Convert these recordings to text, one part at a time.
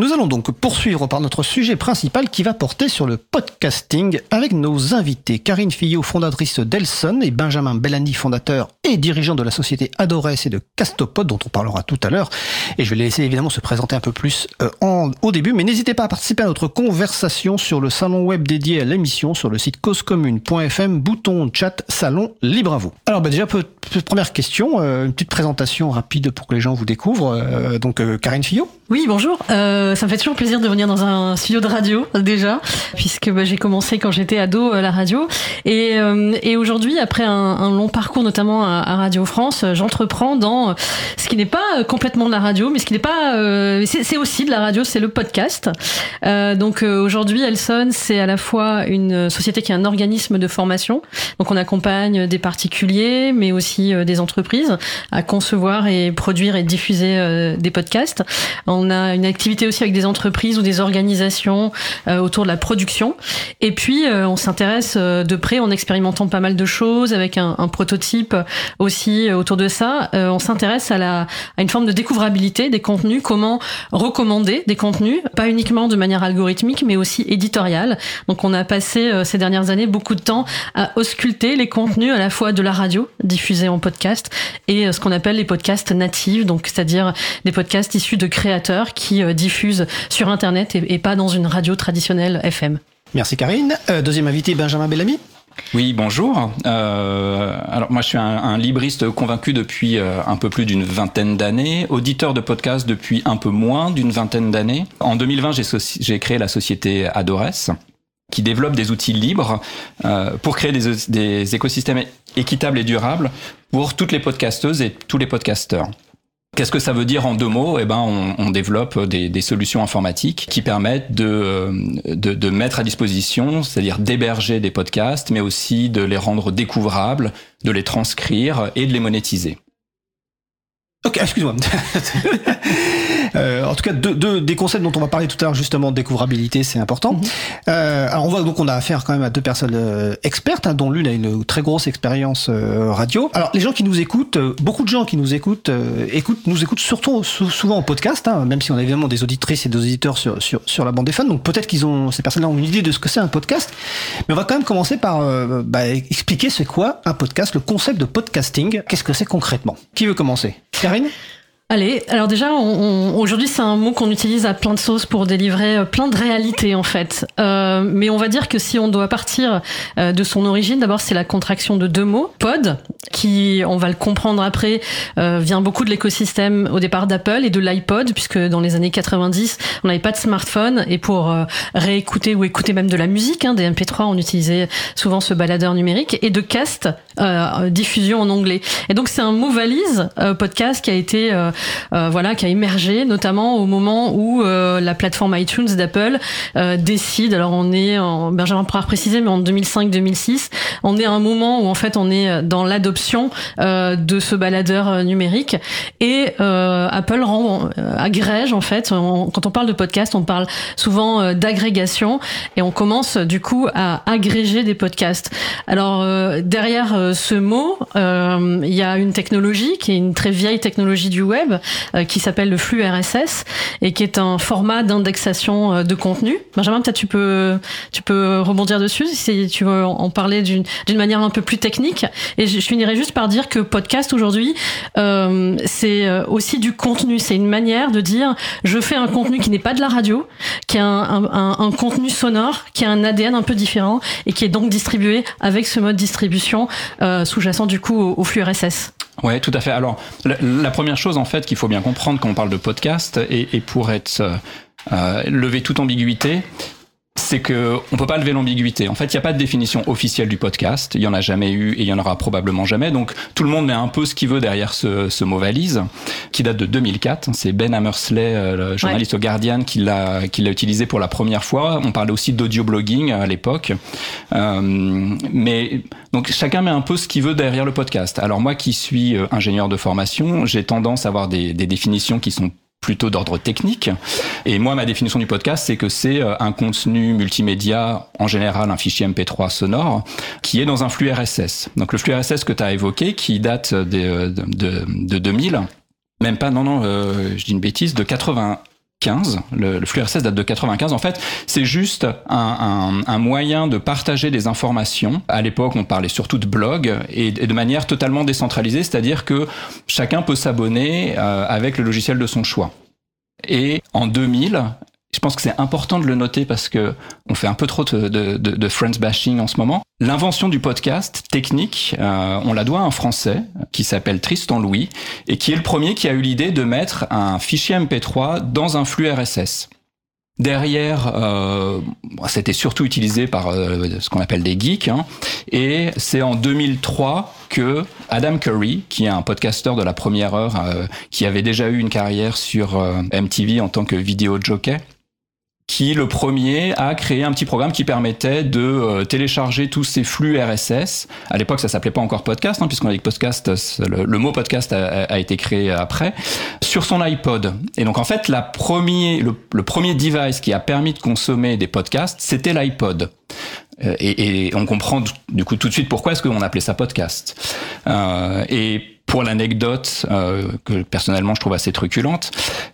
Nous allons donc poursuivre par notre sujet principal qui va porter sur le podcasting avec nos invités Karine Fillot, fondatrice d'Elson et Benjamin Bellani, fondateur et dirigeant de la société Adores et de Castopod dont on parlera tout à l'heure. Et je vais les laisser évidemment se présenter un peu plus euh, en, au début, mais n'hésitez pas à participer à notre conversation sur le salon web dédié à l'émission sur le site causecommune.fm, bouton chat, salon libre à vous. Alors bah déjà, première question, euh, une petite présentation rapide pour que les gens vous découvrent. Euh, donc Karine Fillot Oui, bonjour. Ça me fait toujours plaisir de venir dans un studio de radio déjà, puisque bah, j'ai commencé quand j'étais ado à la radio. Et, euh, aujourd'hui, après un, long parcours, notamment à, Radio France, euh, j'entreprends dans ce qui n'est pas euh, complètement de la radio, mais ce qui n'est pas, euh, c'est aussi de la radio, c'est le podcast. Euh, donc euh, aujourd'hui, Elson, c'est à la fois une société qui est un organisme de formation. Donc on accompagne des particuliers, mais aussi euh, des entreprises à concevoir et produire et diffuser euh, des podcasts. On a une activité aussi avec des entreprises ou des organisations euh, autour de la production. Et puis, euh, on s'intéresse euh, de près en expérimentant pas mal de choses avec un, prototype aussi autour de ça. On s'intéresse à, la, à une forme de découvrabilité des contenus, comment recommander des contenus, pas uniquement de manière algorithmique, mais aussi éditoriale. Donc, on a passé ces dernières années beaucoup de temps à ausculter les contenus à la fois de la radio diffusés en podcast et ce qu'on appelle les podcasts natifs, donc c'est-à-dire des podcasts issus de créateurs qui euh, sur Internet et, et pas dans une radio traditionnelle FM. Merci Karine. Euh, deuxième invité, Benjamin Bellamy. Oui, bonjour. Euh, alors moi, je suis un, un libriste convaincu depuis euh, un peu plus d'une vingtaine d'années, auditeur de podcast depuis un peu moins d'une vingtaine d'années. En 2020, j'ai soci- j'ai créé la société Adores qui développe des outils libres euh, pour créer des, des écosystèmes équitables et durables pour toutes les podcasteuses et tous les podcasteurs. Qu'est-ce que ça veut dire en deux mots? Eh ben, on, on développe des, des solutions informatiques qui permettent de, euh, de, de mettre à disposition, c'est-à-dire d'héberger des podcasts, mais aussi de les rendre découvrables, de les transcrire et de les monétiser. Ok, excuse-moi. Euh, en tout cas, deux, deux- des concepts dont on va parler tout à l'heure, justement, découvrabilité, c'est important. Mhm. Euh, alors, on voit donc on a affaire quand même à deux personnes euh, expertes, hein, dont l'une a une très grosse expérience euh, radio. Alors, les gens qui nous écoutent, euh, beaucoup de gens qui nous écoutent, euh, écoutent, nous écoutent surtout sou- souvent en podcast, hein, même si on a évidemment des auditrices et des auditeurs sur sur, sur la bande des fans. Donc peut-être qu'ils ont ces personnes-là ont une idée de ce que c'est un podcast. Mais on va quand même commencer par euh, bah, expliquer c'est quoi un podcast, le concept de podcasting. Qu'est-ce que c'est concrètement? Qui veut commencer? Karine? Allez, alors déjà, aujourd'hui, c'est un mot qu'on utilise à plein de sauces pour délivrer euh, plein de réalités, en fait. Euh, mais on va dire que si on doit partir euh, de son origine, d'abord, c'est la contraction de deux mots. Pod, qui, on va le comprendre après, euh, vient beaucoup de l'écosystème au départ d'Apple et de l'iPod, puisque dans les années 90, on n'avait pas de smartphone. Et pour euh, réécouter ou écouter même de la musique, hein, des MP3, on utilisait souvent ce baladeur numérique. Et de cast, diffusion en anglais. Et donc, c'est un mot valise, podcast, qui a été... euh, voilà, qui a émergé notamment au moment où euh, la plateforme iTunes d'Apple euh, décide. Alors on est, en, Benjamin pourra préciser, mais en 2005-2006, on est à un moment où en fait on est dans l'adoption de ce baladeur numérique et Apple rend agrège en fait. Quand on parle de podcast, on parle souvent d'agrégation et on commence du coup à agréger des podcasts. Alors derrière ce mot, il y a une technologie qui est une très vieille technologie du web euh, qui s'appelle le flux RSS et qui est un format d'indexation euh, de contenu. Benjamin, peut-être tu peux tu peux rebondir dessus si tu veux en parler d'une manière un peu plus technique. Et je, finirai juste par dire que podcast aujourd'hui, euh, c'est euh, aussi du contenu. C'est une manière de dire je fais un contenu qui n'est pas de la radio, qui a un, un- un- contenu sonore, qui a un ADN un peu différent et qui est donc distribué avec ce mode distribution euh, sous-jacent du coup au flux RSS. Ouais, tout à fait. Alors, la, première chose en fait qu'il faut bien comprendre quand on parle de podcast et, et pour être euh, euh, lever toute ambiguïté, c'est que on peut pas lever l'ambiguïté. En fait, il n'y a pas de définition officielle du podcast. Il y en a jamais eu et il y en aura probablement jamais. Donc, tout le monde met un peu ce qu'il veut derrière ce, ce mot valise, qui date de 2004. C'est Ben Hammersley, euh, le journaliste au Guardian, qui l'a qui l'a utilisé pour la première fois. On parlait aussi d'audio blogging à l'époque. Euh, mais donc chacun met un peu ce qu'il veut derrière le podcast. Alors moi qui suis euh, ingénieur de formation, j'ai tendance à avoir des, des définitions qui sont plutôt d'ordre technique. Et moi, ma définition du podcast, c'est que c'est euh, un contenu multimédia, en général un fichier MP3 sonore, qui est dans un flux RSS. Donc le flux RSS que tu as évoqué, qui date de, de, de, de 2000, même pas, non, non, euh, je dis une bêtise, de 80, 15. Le, flux date de 95. En fait, c'est juste un, moyen de partager des informations. À l'époque, on parlait surtout de blog et, de manière totalement décentralisée, c'est-à-dire que chacun peut s'abonner euh, avec le logiciel de son choix. Et en 2000, je pense que c'est important de le noter parce que on fait un peu trop de, de, de friends bashing en ce moment. L'invention du podcast technique, euh, on la doit à un Français qui s'appelle Tristan Louis et qui est le premier qui a eu l'idée de mettre un fichier MP3 dans un flux RSS. Derrière, euh, c'était surtout utilisé par euh, ce qu'on appelle des geeks, hein, et c'est en 2003 que Adam Curry, qui est un podcasteur de la première heure, euh, qui avait déjà eu une carrière sur MTV en tant que vidéo jockey, qui le premier a créé un petit programme qui permettait de euh, télécharger tous ces flux RSS. À l'époque, ça s'appelait pas encore podcast, hein, puisqu'on a dit que podcast, le, mot podcast a, été créé après, sur son iPod. Et donc en fait, la premier, le, premier device qui a permis de consommer des podcasts, c'était l'iPod. Euh, et, et, on comprend du coup tout de suite pourquoi est-ce qu'on appelait ça podcast. Euh, et pour l'anecdote euh, que personnellement je trouve assez truculente,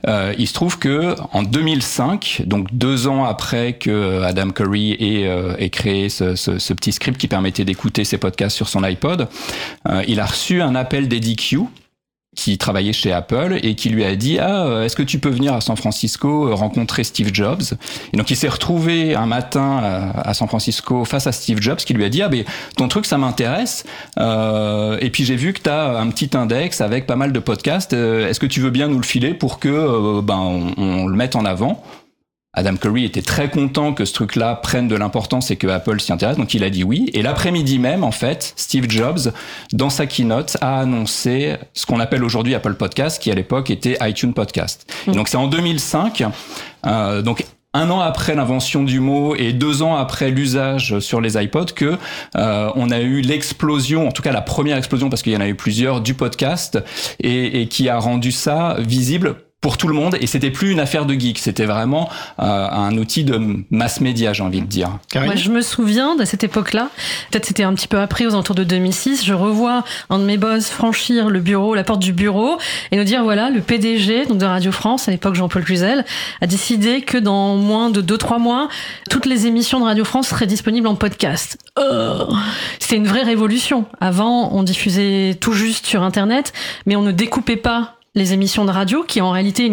euh, il se trouve que en 2005, donc deux ans après que Adam Curry ait, euh, ait créé ce, ce, ce, petit script qui permettait d'écouter ses podcasts sur son iPod, euh, il a reçu un appel d'Eddie Q, qui travaillait chez Apple et qui lui a dit ah euh, est-ce que tu peux venir à San Francisco euh, rencontrer Steve Jobs? Et donc il s'est retrouvé un matin euh, à San Francisco face à Steve Jobs qui lui a dit ah ben ton truc ça m'intéresse. Et puis j'ai vu que tu as un petit index avec pas mal de podcasts. Est-ce que tu veux bien nous le filer pour que ben on le mette en avant? Adam Curry était très content que ce truc-là prenne de l'importance et que Apple s'y intéresse, donc il a dit oui. Et l'après-midi même, en fait, Steve Jobs, dans sa keynote, a annoncé ce qu'on appelle aujourd'hui Apple Podcast, qui à l'époque était iTunes Podcast. Mm. donc c'est en 2005, euh, donc un an après l'invention du mot et deux ans après l'usage sur les iPods que euh, on a eu l'explosion, en tout cas la première explosion parce qu'il y en a eu plusieurs du podcast et, et qui a rendu ça visible pour tout le monde et c'était plus une affaire de geek, c'était vraiment euh, un outil de mass média, j'ai envie de dire. Moi, je me souviens de cette époque-là, peut-être c'était un petit peu après, aux alentours de 2006, je revois un de mes boss franchir le bureau, la porte du bureau et nous dire voilà, le PDG donc de Radio France, à l'époque Jean-Paul Cluzel, a décidé que dans moins de 2-3 mois, toutes les émissions de Radio France seraient disponibles en podcast. Oh c'était une vraie révolution. Avant, on diffusait tout juste sur Internet, mais on ne découpait pas les émissions de radio, qui en réalité,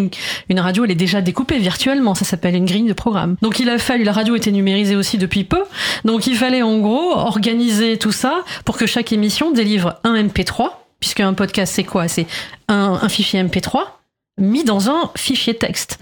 une, radio, elle est déjà découpée virtuellement, ça s'appelle une grille de programme. Donc il a fallu, la radio était numérisée aussi depuis peu, donc il fallait en gros organiser tout ça pour que chaque émission délivre un MP3, puisque un podcast c'est quoi? C'est un, un fichier MP3 mis dans un fichier texte.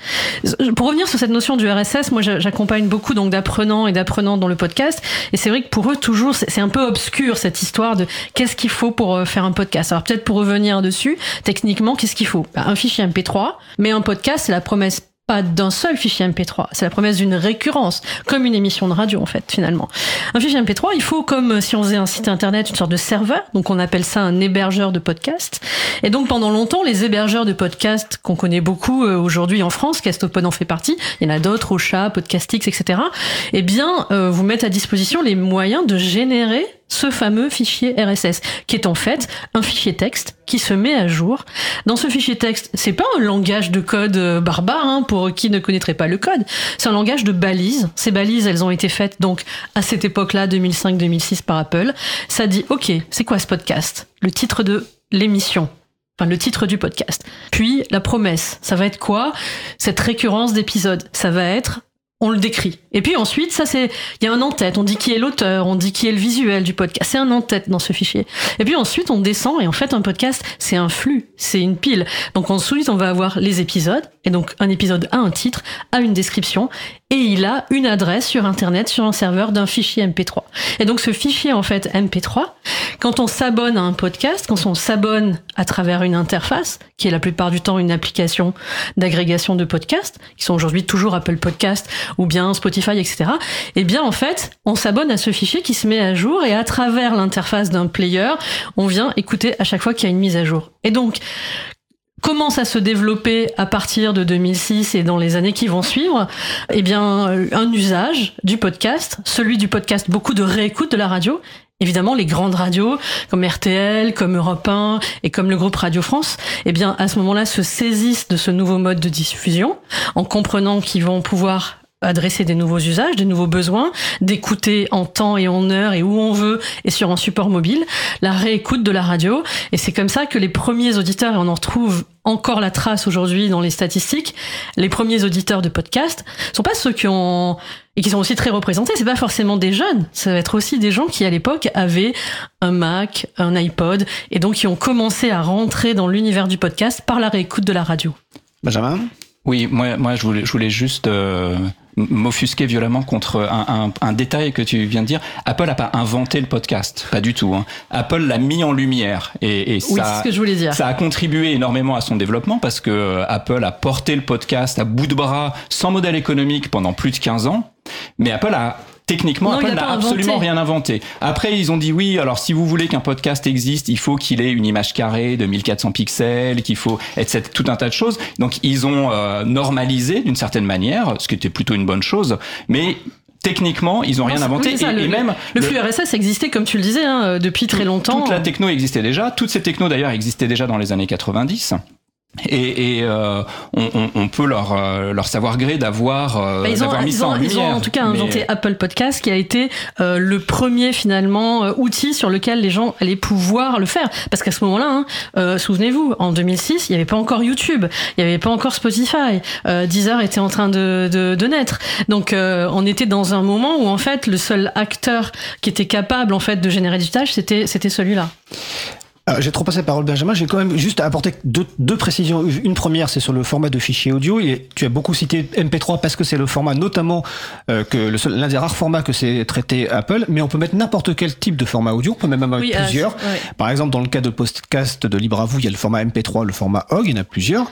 Pour revenir sur cette notion du RSS, moi j'accompagne beaucoup donc d'apprenants et d'apprenantes dans le podcast et c'est vrai que pour eux toujours c'est un peu obscur cette histoire de qu'est-ce qu'il faut pour euh, faire un podcast. Alors peut-être pour revenir dessus, techniquement qu'est-ce qu'il faut? Bah, Un fichier MP3, mais un podcast c'est la promesse pas d'un seul fichier MP3, c'est la promesse d'une récurrence, comme une émission de radio en fait finalement. Un fichier MP3, il faut comme si on faisait un site internet, une sorte de serveur, donc on appelle ça un hébergeur de podcast. Et donc pendant longtemps, les hébergeurs de podcast qu'on connaît beaucoup euh, aujourd'hui en France, Castopod en fait partie, il y en a d'autres, Ocha, Podcastix, etc. Eh bien, euh, vous mettent à disposition les moyens de générer ce fameux fichier RSS, qui est en fait un fichier texte qui se met à jour. Dans ce fichier texte, c'est pas un langage de code euh, barbare hein, pour qui ne connaîtrait pas le code, c'est un langage de balises. Ces balises, elles ont été faites donc à cette époque-là, 2005-2006 par Apple. Ça dit, ok, c'est quoi ce podcast? Le titre de l'émission, enfin le titre du podcast. Puis la promesse, ça va être quoi? Cette récurrence d'épisodes, ça va être on le décrit. Et puis ensuite, ça c'est, il y a un en-tête, on dit qui est l'auteur, on dit qui est le visuel du podcast, c'est un en-tête dans ce fichier. Et puis ensuite, on descend et en fait, un podcast, c'est un flux, c'est une pile. Donc ensuite, on va avoir les épisodes, et donc un épisode a un titre, a une description, et il a une adresse sur Internet, sur un serveur d'un fichier MP3. Et donc ce fichier, en fait, MP3, quand on s'abonne à un podcast, quand on s'abonne à travers une interface, qui est la plupart du temps une application d'agrégation de podcasts, qui sont aujourd'hui toujours Apple Podcast ou bien Spotify, etc., eh bien, en fait, on s'abonne à ce fichier qui se met à jour et à travers l'interface d'un player, on vient écouter à chaque fois qu'il y a une mise à jour. Et donc, commence à se développer à partir de 2006 et dans les années qui vont suivre, eh bien, un usage du podcast, celui du podcast beaucoup de réécoute de la radio, évidemment les grandes radios comme RTL, comme Europe 1 et comme le groupe Radio France, eh bien à ce moment-là se saisissent de ce nouveau mode de diffusion en comprenant qu'ils vont pouvoir adresser des nouveaux usages, des nouveaux besoins, d'écouter en temps et en heure et où on veut et sur un support mobile, la réécoute de la radio. Et c'est comme ça que les premiers auditeurs, et on en retrouve encore la trace aujourd'hui dans les statistiques, les premiers auditeurs de podcast sont pas ceux qui ont et qui sont aussi très représentés. C'est pas forcément des jeunes, ça va être aussi des gens qui à l'époque avaient un Mac, un iPod et donc qui ont commencé à rentrer dans l'univers du podcast par la réécoute de la radio. Benjamin? Oui, moi, moi je, voulais, je voulais juste euh, m'offusquer violemment contre un, un, un, détail que tu viens de dire. Apple n'a pas inventé le podcast, pas du tout. Hein. Apple l'a mis en lumière et, et oui, ça, ce que je voulais dire. ça a contribué énormément à son développement parce que euh, Apple a porté le podcast à bout de bras, sans modèle économique pendant plus de 15 ans. Mais Apple a Techniquement, Non, Apple n'a absolument rien inventé. Après, ils ont dit oui, alors si vous voulez qu'un podcast existe, il faut qu'il ait une image carrée de 1400 pixels, qu'il faut, etc., tout un tas de choses. Donc, ils ont euh, normalisé d'une certaine manière, ce qui était plutôt une bonne chose, mais techniquement, ils ont rien inventé. oui, c'est ça, et, le, et même le flux RSS existait, comme tu le disais, hein, depuis très longtemps. toute la techno existait déjà. Toutes ces technos d'ailleurs existaient déjà dans les années 90. Et, et euh, on, on, on peut leur, euh, leur savoir gré d'avoir euh, Bah, d'avoir mis ça en ils ont lumière. en tout cas Mais- inventé Apple Podcast, qui a été euh, le premier finalement euh, outil sur lequel les gens allaient pouvoir le faire. Parce qu'à ce moment-là, hein, euh, souvenez-vous, en 2006, il n'y avait pas encore YouTube, il n'y avait pas encore Spotify, euh, Deezer était en train de, de, de naître. Donc euh, on était dans un moment où en fait le seul acteur qui était capable en fait de générer du tâche, c'était c'était celui-là. Euh, J'ai trop passé la parole, Benjamin. J'ai quand même juste apporté deux, deux précisions. Une première, c'est sur le format de fichier audio. Et tu as beaucoup cité MP3 parce que c'est le format, notamment, euh, que l'un des rares formats que c'est traité Apple. Mais on peut mettre n'importe quel type de format audio. On peut même avoir Oui, euh, plusieurs. ouais. Par exemple, dans le cas de podcast de Libre à vous, il y a le format MP3, le format OGG, il y en a plusieurs.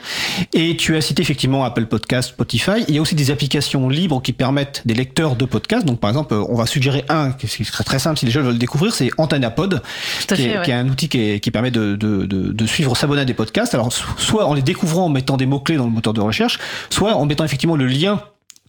Et tu as cité effectivement Apple Podcast, Spotify. Il y a aussi des applications libres qui permettent des lecteurs de podcasts. Donc, par exemple, on va suggérer un qui serait très simple si les gens veulent le découvrir, c'est à qui, fait, est, ouais. qui est un outil qui, est- qui permet de, de, de, suivre, s'abonner à des podcasts. Alors, so- soit en les découvrant en mettant des mots-clés dans le moteur de recherche, soit en mettant effectivement le lien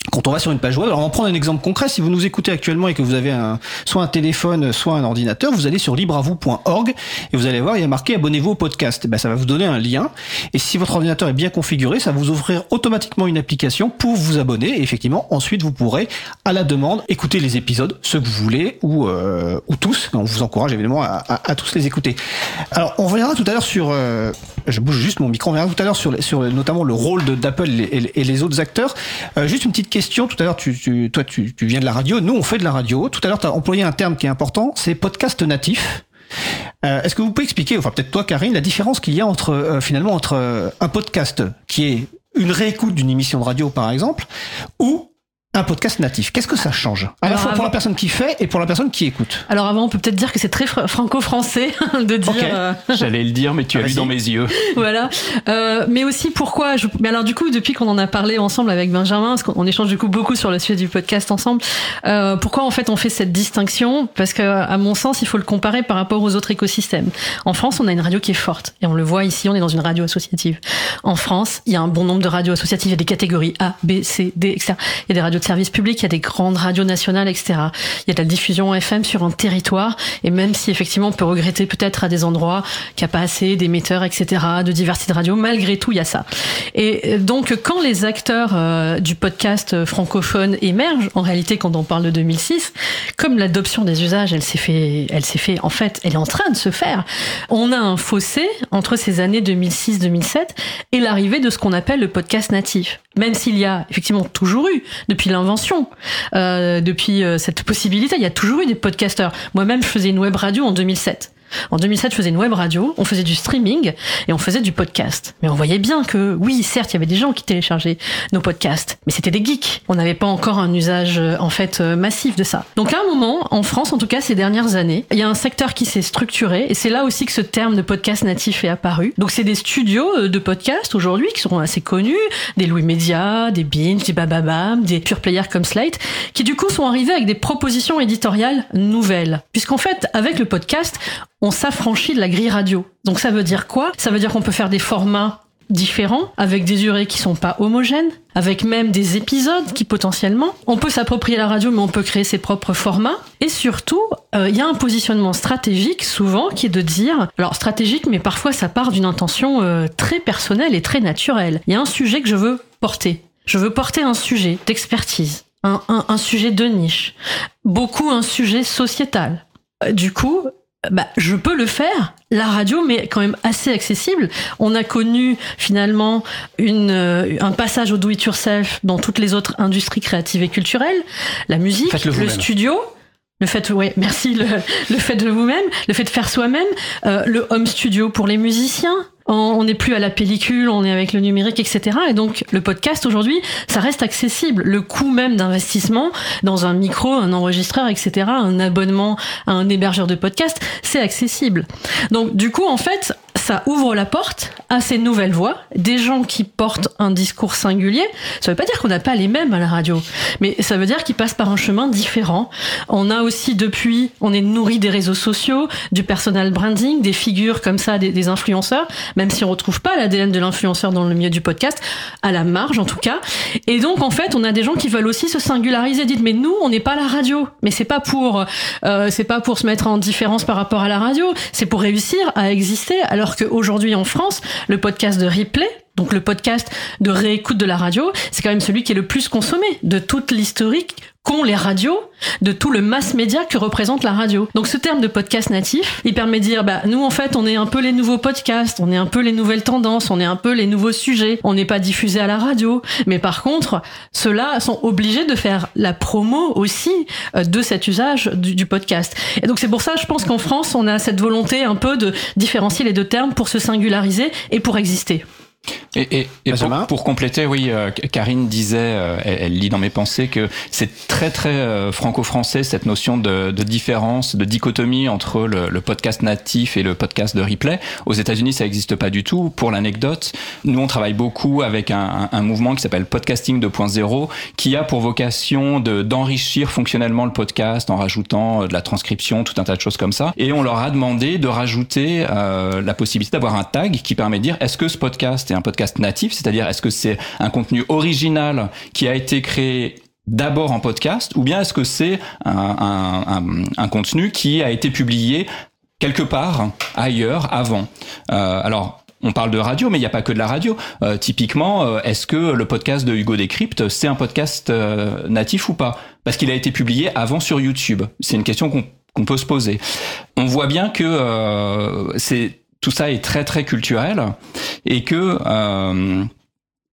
quand on va sur une page web, alors on va prendre un exemple concret. Si vous nous écoutez actuellement et que vous avez un, soit un téléphone, soit un ordinateur, vous allez sur libreavou.org et vous allez voir, il y a marqué abonnez-vous au podcast. Ben, ça va vous donner un lien. Et si votre ordinateur est bien configuré, ça va vous offrir automatiquement une application pour vous abonner. Et effectivement, ensuite, vous pourrez, à la demande, écouter les épisodes, ceux que vous voulez, ou, euh, ou tous. On vous encourage évidemment à tous les écouter. Alors, on reviendra tout à l'heure sur, euh, je bouge juste mon micro, on reviendra tout à l'heure sur, sur notamment le rôle d'Apple et les autres acteurs. Euh, juste une petite question. Tout à l'heure, tu, tu- toi, tu, tu viens de la radio. Nous, on fait de la radio. Tout à l'heure, tu as employé un terme qui est important, c'est podcast natif. Euh, Est-ce que vous pouvez expliquer, enfin peut-être toi, Karine, la différence qu'il y a entre euh, finalement entre euh, un podcast qui est une réécoute d'une émission de radio, par exemple, ou un podcast natif Qu'est-ce que ça change? À la fois pour la personne qui fait et pour la personne qui écoute. Alors avant, on peut peut-être dire que c'est très fr- franco-français de dire. Ok. euh, J'allais le dire, mais tu as Ah, lu dans mes yeux. voilà. Euh, mais aussi pourquoi je... Mais alors du coup, depuis qu'on en a parlé ensemble avec Benjamin, parce qu'on échange du coup beaucoup sur le sujet du podcast ensemble, euh, pourquoi en fait on fait cette distinction? Parce que à mon sens, il faut le comparer par rapport aux autres écosystèmes. En France, on a une radio qui est forte et on le voit ici, on est dans une radio associative. En France, il y a un bon nombre de radios associatives, il y a des catégories A, B, C, D, etc. Il y a des radios de service public, il y a des grandes radios nationales, etc. Il y a de la diffusion FM sur un territoire et même si effectivement on peut regretter peut-être à des endroits qu'il n'y a pas assez d'émetteurs, etc., de diversité de radio, malgré tout, il y a ça. Et euh, donc, quand les acteurs euh, du podcast euh, francophone émergent, en réalité, quand on parle de 2006, comme l'adoption des usages, elle s'est fait, elle s'est fait, en fait, elle est en train de se faire. On a un fossé entre ces années 2006-2007 et l'arrivée de ce qu'on appelle le podcast natif. Même s'il y a effectivement toujours eu, depuis l'invention, euh, depuis euh, cette possibilité, il y a toujours eu des podcasteurs. Moi-même, je faisais une web radio en 2007. En 2007, je faisais une web radio, on faisait du streaming et on faisait du podcast. Mais on voyait bien que, oui, certes, il y avait des gens qui téléchargeaient nos podcasts, mais c'était des geeks. On n'avait pas encore un usage, euh, en fait, euh, massif de ça. Donc à un moment, en France, en tout cas ces dernières années, il y a un secteur qui s'est structuré et c'est là aussi que ce terme de podcast natif est apparu. Donc c'est des studios euh, de podcast aujourd'hui qui sont assez connus, des Louis Media, des Binge, des Bababam, des pure players comme Slate, qui du coup sont arrivés avec des propositions éditoriales nouvelles. Puisqu'en fait, avec le podcast, on s'affranchit de la grille radio. Donc ça veut dire quoi? Ça veut dire qu'on peut faire des formats différents, avec des durées qui sont pas homogènes, avec même des épisodes qui potentiellement, on peut s'approprier la radio, mais on peut créer ses propres formats. Et surtout, euh, il y a un positionnement stratégique souvent qui est de dire, alors stratégique, mais parfois ça part d'une intention euh, très personnelle et très naturelle. Il y a un sujet que je veux porter. Je veux porter un sujet d'expertise, un, un, sujet de niche, beaucoup un sujet sociétal. Euh, Du coup, bah, je peux le faire. La radio, mais quand même assez accessible. On a connu finalement une, euh, un passage au do it yourself dans toutes les autres industries créatives et culturelles. La musique, le studio. Le fait, ouais, merci, le, le fait de vous-même, le fait de faire soi-même, euh, le home studio pour les musiciens. On- n'est plus à la pellicule, on est avec le numérique, etc. Et donc, le podcast aujourd'hui, ça reste accessible. Le coût même d'investissement dans un micro, un enregistreur, etc., un abonnement à un hébergeur de podcast, c'est accessible. Donc, du coup, en fait, ça ouvre la porte à ces nouvelles voix, des gens qui portent un discours singulier. Ça veut pas dire qu'on n'a pas les mêmes à la radio, mais ça veut dire qu'ils passent par un chemin différent. On a aussi depuis, on est nourri des réseaux sociaux, du personal branding, des figures comme ça, des, des influenceurs, même si on retrouve pas l'ADN de l'influenceur dans le milieu du podcast, à la marge en tout cas. Et donc en fait, on a des gens qui veulent aussi se singulariser. Dites, mais nous, on n'est pas la radio. Mais c'est pas pour, euh, c'est pas pour se mettre en différence par rapport à la radio. C'est pour réussir à exister. Alors qu'aujourd'hui en France, le podcast de replay, donc le podcast de réécoute de la radio, c'est quand même celui qui est le plus consommé de toute l'historique qu'ont les radios, de tout le mass média que représente la radio. Donc ce terme de podcast natif, il permet de dire, bah nous en fait on est un peu les nouveaux podcasts, on est un peu les nouvelles tendances, on est un peu les nouveaux sujets, on n'est pas diffusé à la radio, mais par contre ceux-là sont obligés de faire la promo aussi euh, de cet usage du, du podcast. Et donc c'est pour ça, je pense qu'en France on a cette volonté un peu de différencier les deux termes pour se singulariser et pour exister. Et, et, et Benjamin pour, pour compléter, oui, euh, Karine disait, euh, elle, elle lit dans mes pensées que c'est très très euh, franco-français cette notion de, de différence, de dichotomie entre le, le podcast natif et le podcast de replay. Aux États-Unis, ça n'existe pas du tout. Pour l'anecdote, nous on travaille beaucoup avec un, un, un mouvement qui s'appelle Podcasting 2.0, qui a pour vocation de d'enrichir fonctionnellement le podcast en rajoutant euh, de la transcription, tout un tas de choses comme ça. Et on leur a demandé de rajouter euh, la possibilité d'avoir un tag qui permet de dire est-ce que ce podcast est un podcast natif, c'est-à-dire est-ce que c'est un contenu original qui a été créé d'abord en podcast, ou bien est-ce que c'est un, contenu qui a été publié quelque part ailleurs avant? Euh, alors, on parle de radio, mais il n'y a pas que de la radio. Euh, typiquement, euh, est-ce que le podcast de Hugo Décrypte, c'est un podcast natif ou pas? Parce qu'il a été publié avant sur YouTube. C'est une question qu'on peut se poser. On voit bien que c'est tout ça est très très culturel et que euh,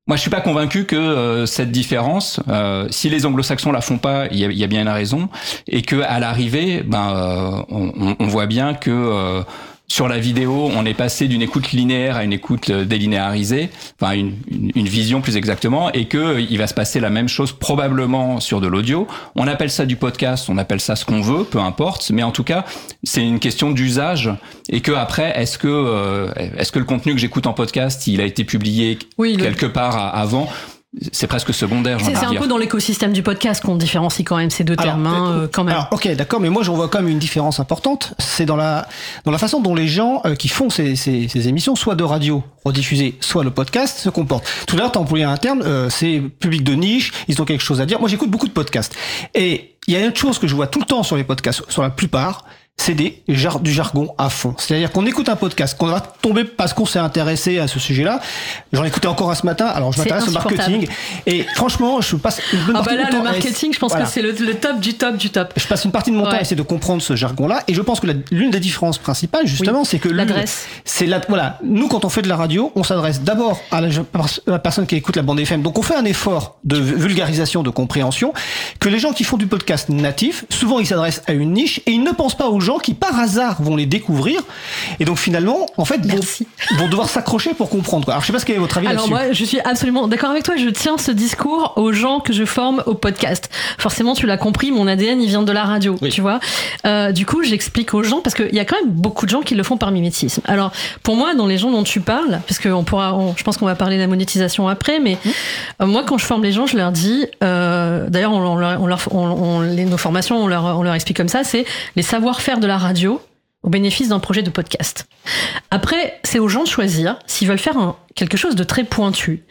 moi je suis pas convaincu que euh, cette différence, euh, si les anglo-saxons la font pas, il y a, bien une raison et que à l'arrivée, ben euh, on, voit bien que sur la vidéo, on est passé d'une écoute linéaire à une écoute euh, délinéarisée, enfin une, une, une vision plus exactement, et que euh, il va se passer la même chose probablement sur de l'audio. On appelle ça du podcast, on appelle ça ce qu'on veut, peu importe, mais en tout cas, c'est une question d'usage, et que après, est-ce que euh, est-ce que le contenu que j'écoute en podcast, il a été publié Oui, le- quelque part avant? C'est presque secondaire, C'est un dire. peu dans l'écosystème du podcast qu'on différencie quand même ces deux Alors, termes, hein, euh, euh, quand même. Alors, ok, d'accord, mais moi j'en vois quand même une différence importante. C'est dans la dans la façon dont les gens euh, qui font ces, ces, ces émissions, soit de radio rediffusées, soit le podcast, se comportent. Tout à l'heure, t'as employé un terme, euh, c'est public de niche, ils ont quelque chose à dire. Moi, j'écoute beaucoup de podcasts, et il y a une chose que je vois tout le temps sur les podcasts, sur la plupart. C'est des jar du jargon à fond. C'est-à-dire qu'on écoute un podcast, qu'on va tomber parce qu'on s'est intéressé à ce sujet-là. J'en écoutais encore un ce matin. Alors je m'intéresse au marketing et franchement, je passe une bonne Ah partie bah de là, mon le temps à marketing, je pense Voilà. que c'est le, le top du top du top. Je passe une partie de mon temps Ouais. à essayer de comprendre ce jargon-là, et je pense que l'une des différences principales, justement, c'est que l'adresse. c'est la, voilà, nous quand on fait de la radio, on s'adresse d'abord à la, à la personne qui écoute la bande FM, donc on fait un effort de vulgarisation, de compréhension, que les gens qui font du podcast natif, souvent ils s'adressent à une niche et ils ne pensent pas aux gens qui par hasard vont les découvrir, et donc finalement, en fait, vont, devoir s'accrocher pour comprendre. quoi. Alors je sais pas ce qu'est votre avis Alors moi, je suis absolument d'accord avec toi. Je tiens ce discours aux gens que je forme au podcast. Forcément, tu l'as compris, mon ADN, il vient de la radio, Oui. tu vois. Euh, du coup, j'explique aux gens parce qu'il y a quand même beaucoup de gens qui le font par mimétisme. Alors, pour moi, dans les gens dont tu parles, parce pourra, on- je pense qu'on va parler de la monétisation après, mais euh, moi, quand je forme les gens, je leur dis, euh, d'ailleurs, on, leur- on les- nos formations, on leur, on leur explique comme ça, c'est les savoir-faire de la radio au bénéfice d'un projet de podcast. Après, c'est aux gens de choisir s'ils veulent faire quelque chose de très pointu.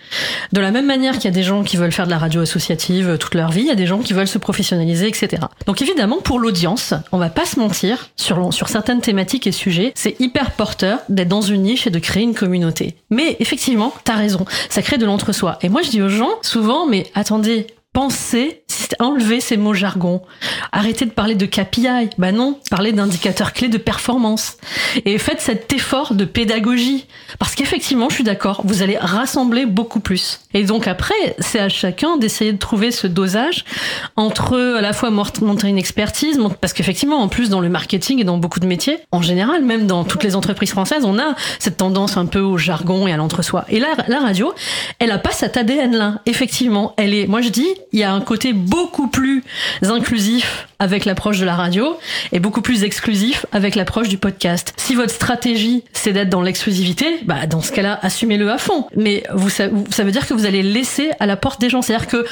De la même manière qu'il y a des gens qui veulent faire de la radio associative toute leur vie, il y a des gens qui veulent se professionnaliser, etc. Donc évidemment, pour l'audience, on va pas se mentir, sur, sur certaines thématiques et sujets, c'est hyper porteur d'être dans une niche et de créer une communauté. Mais effectivement, t'as raison, ça crée de l'entre-soi. Et moi, je dis aux gens souvent, mais attendez, pensez, enlever ces mots jargon. Arrêtez de parler de KPI. Bah non, parlez d'indicateurs clés de performance. Et faites cet effort de pédagogie. Parce qu'effectivement, je suis d'accord, vous allez rassembler beaucoup plus. Et donc après, c'est à chacun d'essayer de trouver ce dosage entre à la fois montrer une expertise, parce qu'effectivement, en plus, dans le marketing et dans beaucoup de métiers, en général, même dans toutes les entreprises françaises, on a cette tendance un peu au jargon et à l'entre-soi. Et là, la radio, elle a pas cet ADN-là. Effectivement, elle est, moi je dis, il y a un côté beaucoup plus inclusif avec l'approche de la radio et beaucoup plus exclusif avec l'approche du podcast. Si votre stratégie c'est d'être dans l'exclusivité, bah dans ce cas-là, assumez-le à fond. Mais vous, ça, veut dire que vous allez laisser à la porte des gens. C'est-à-dire que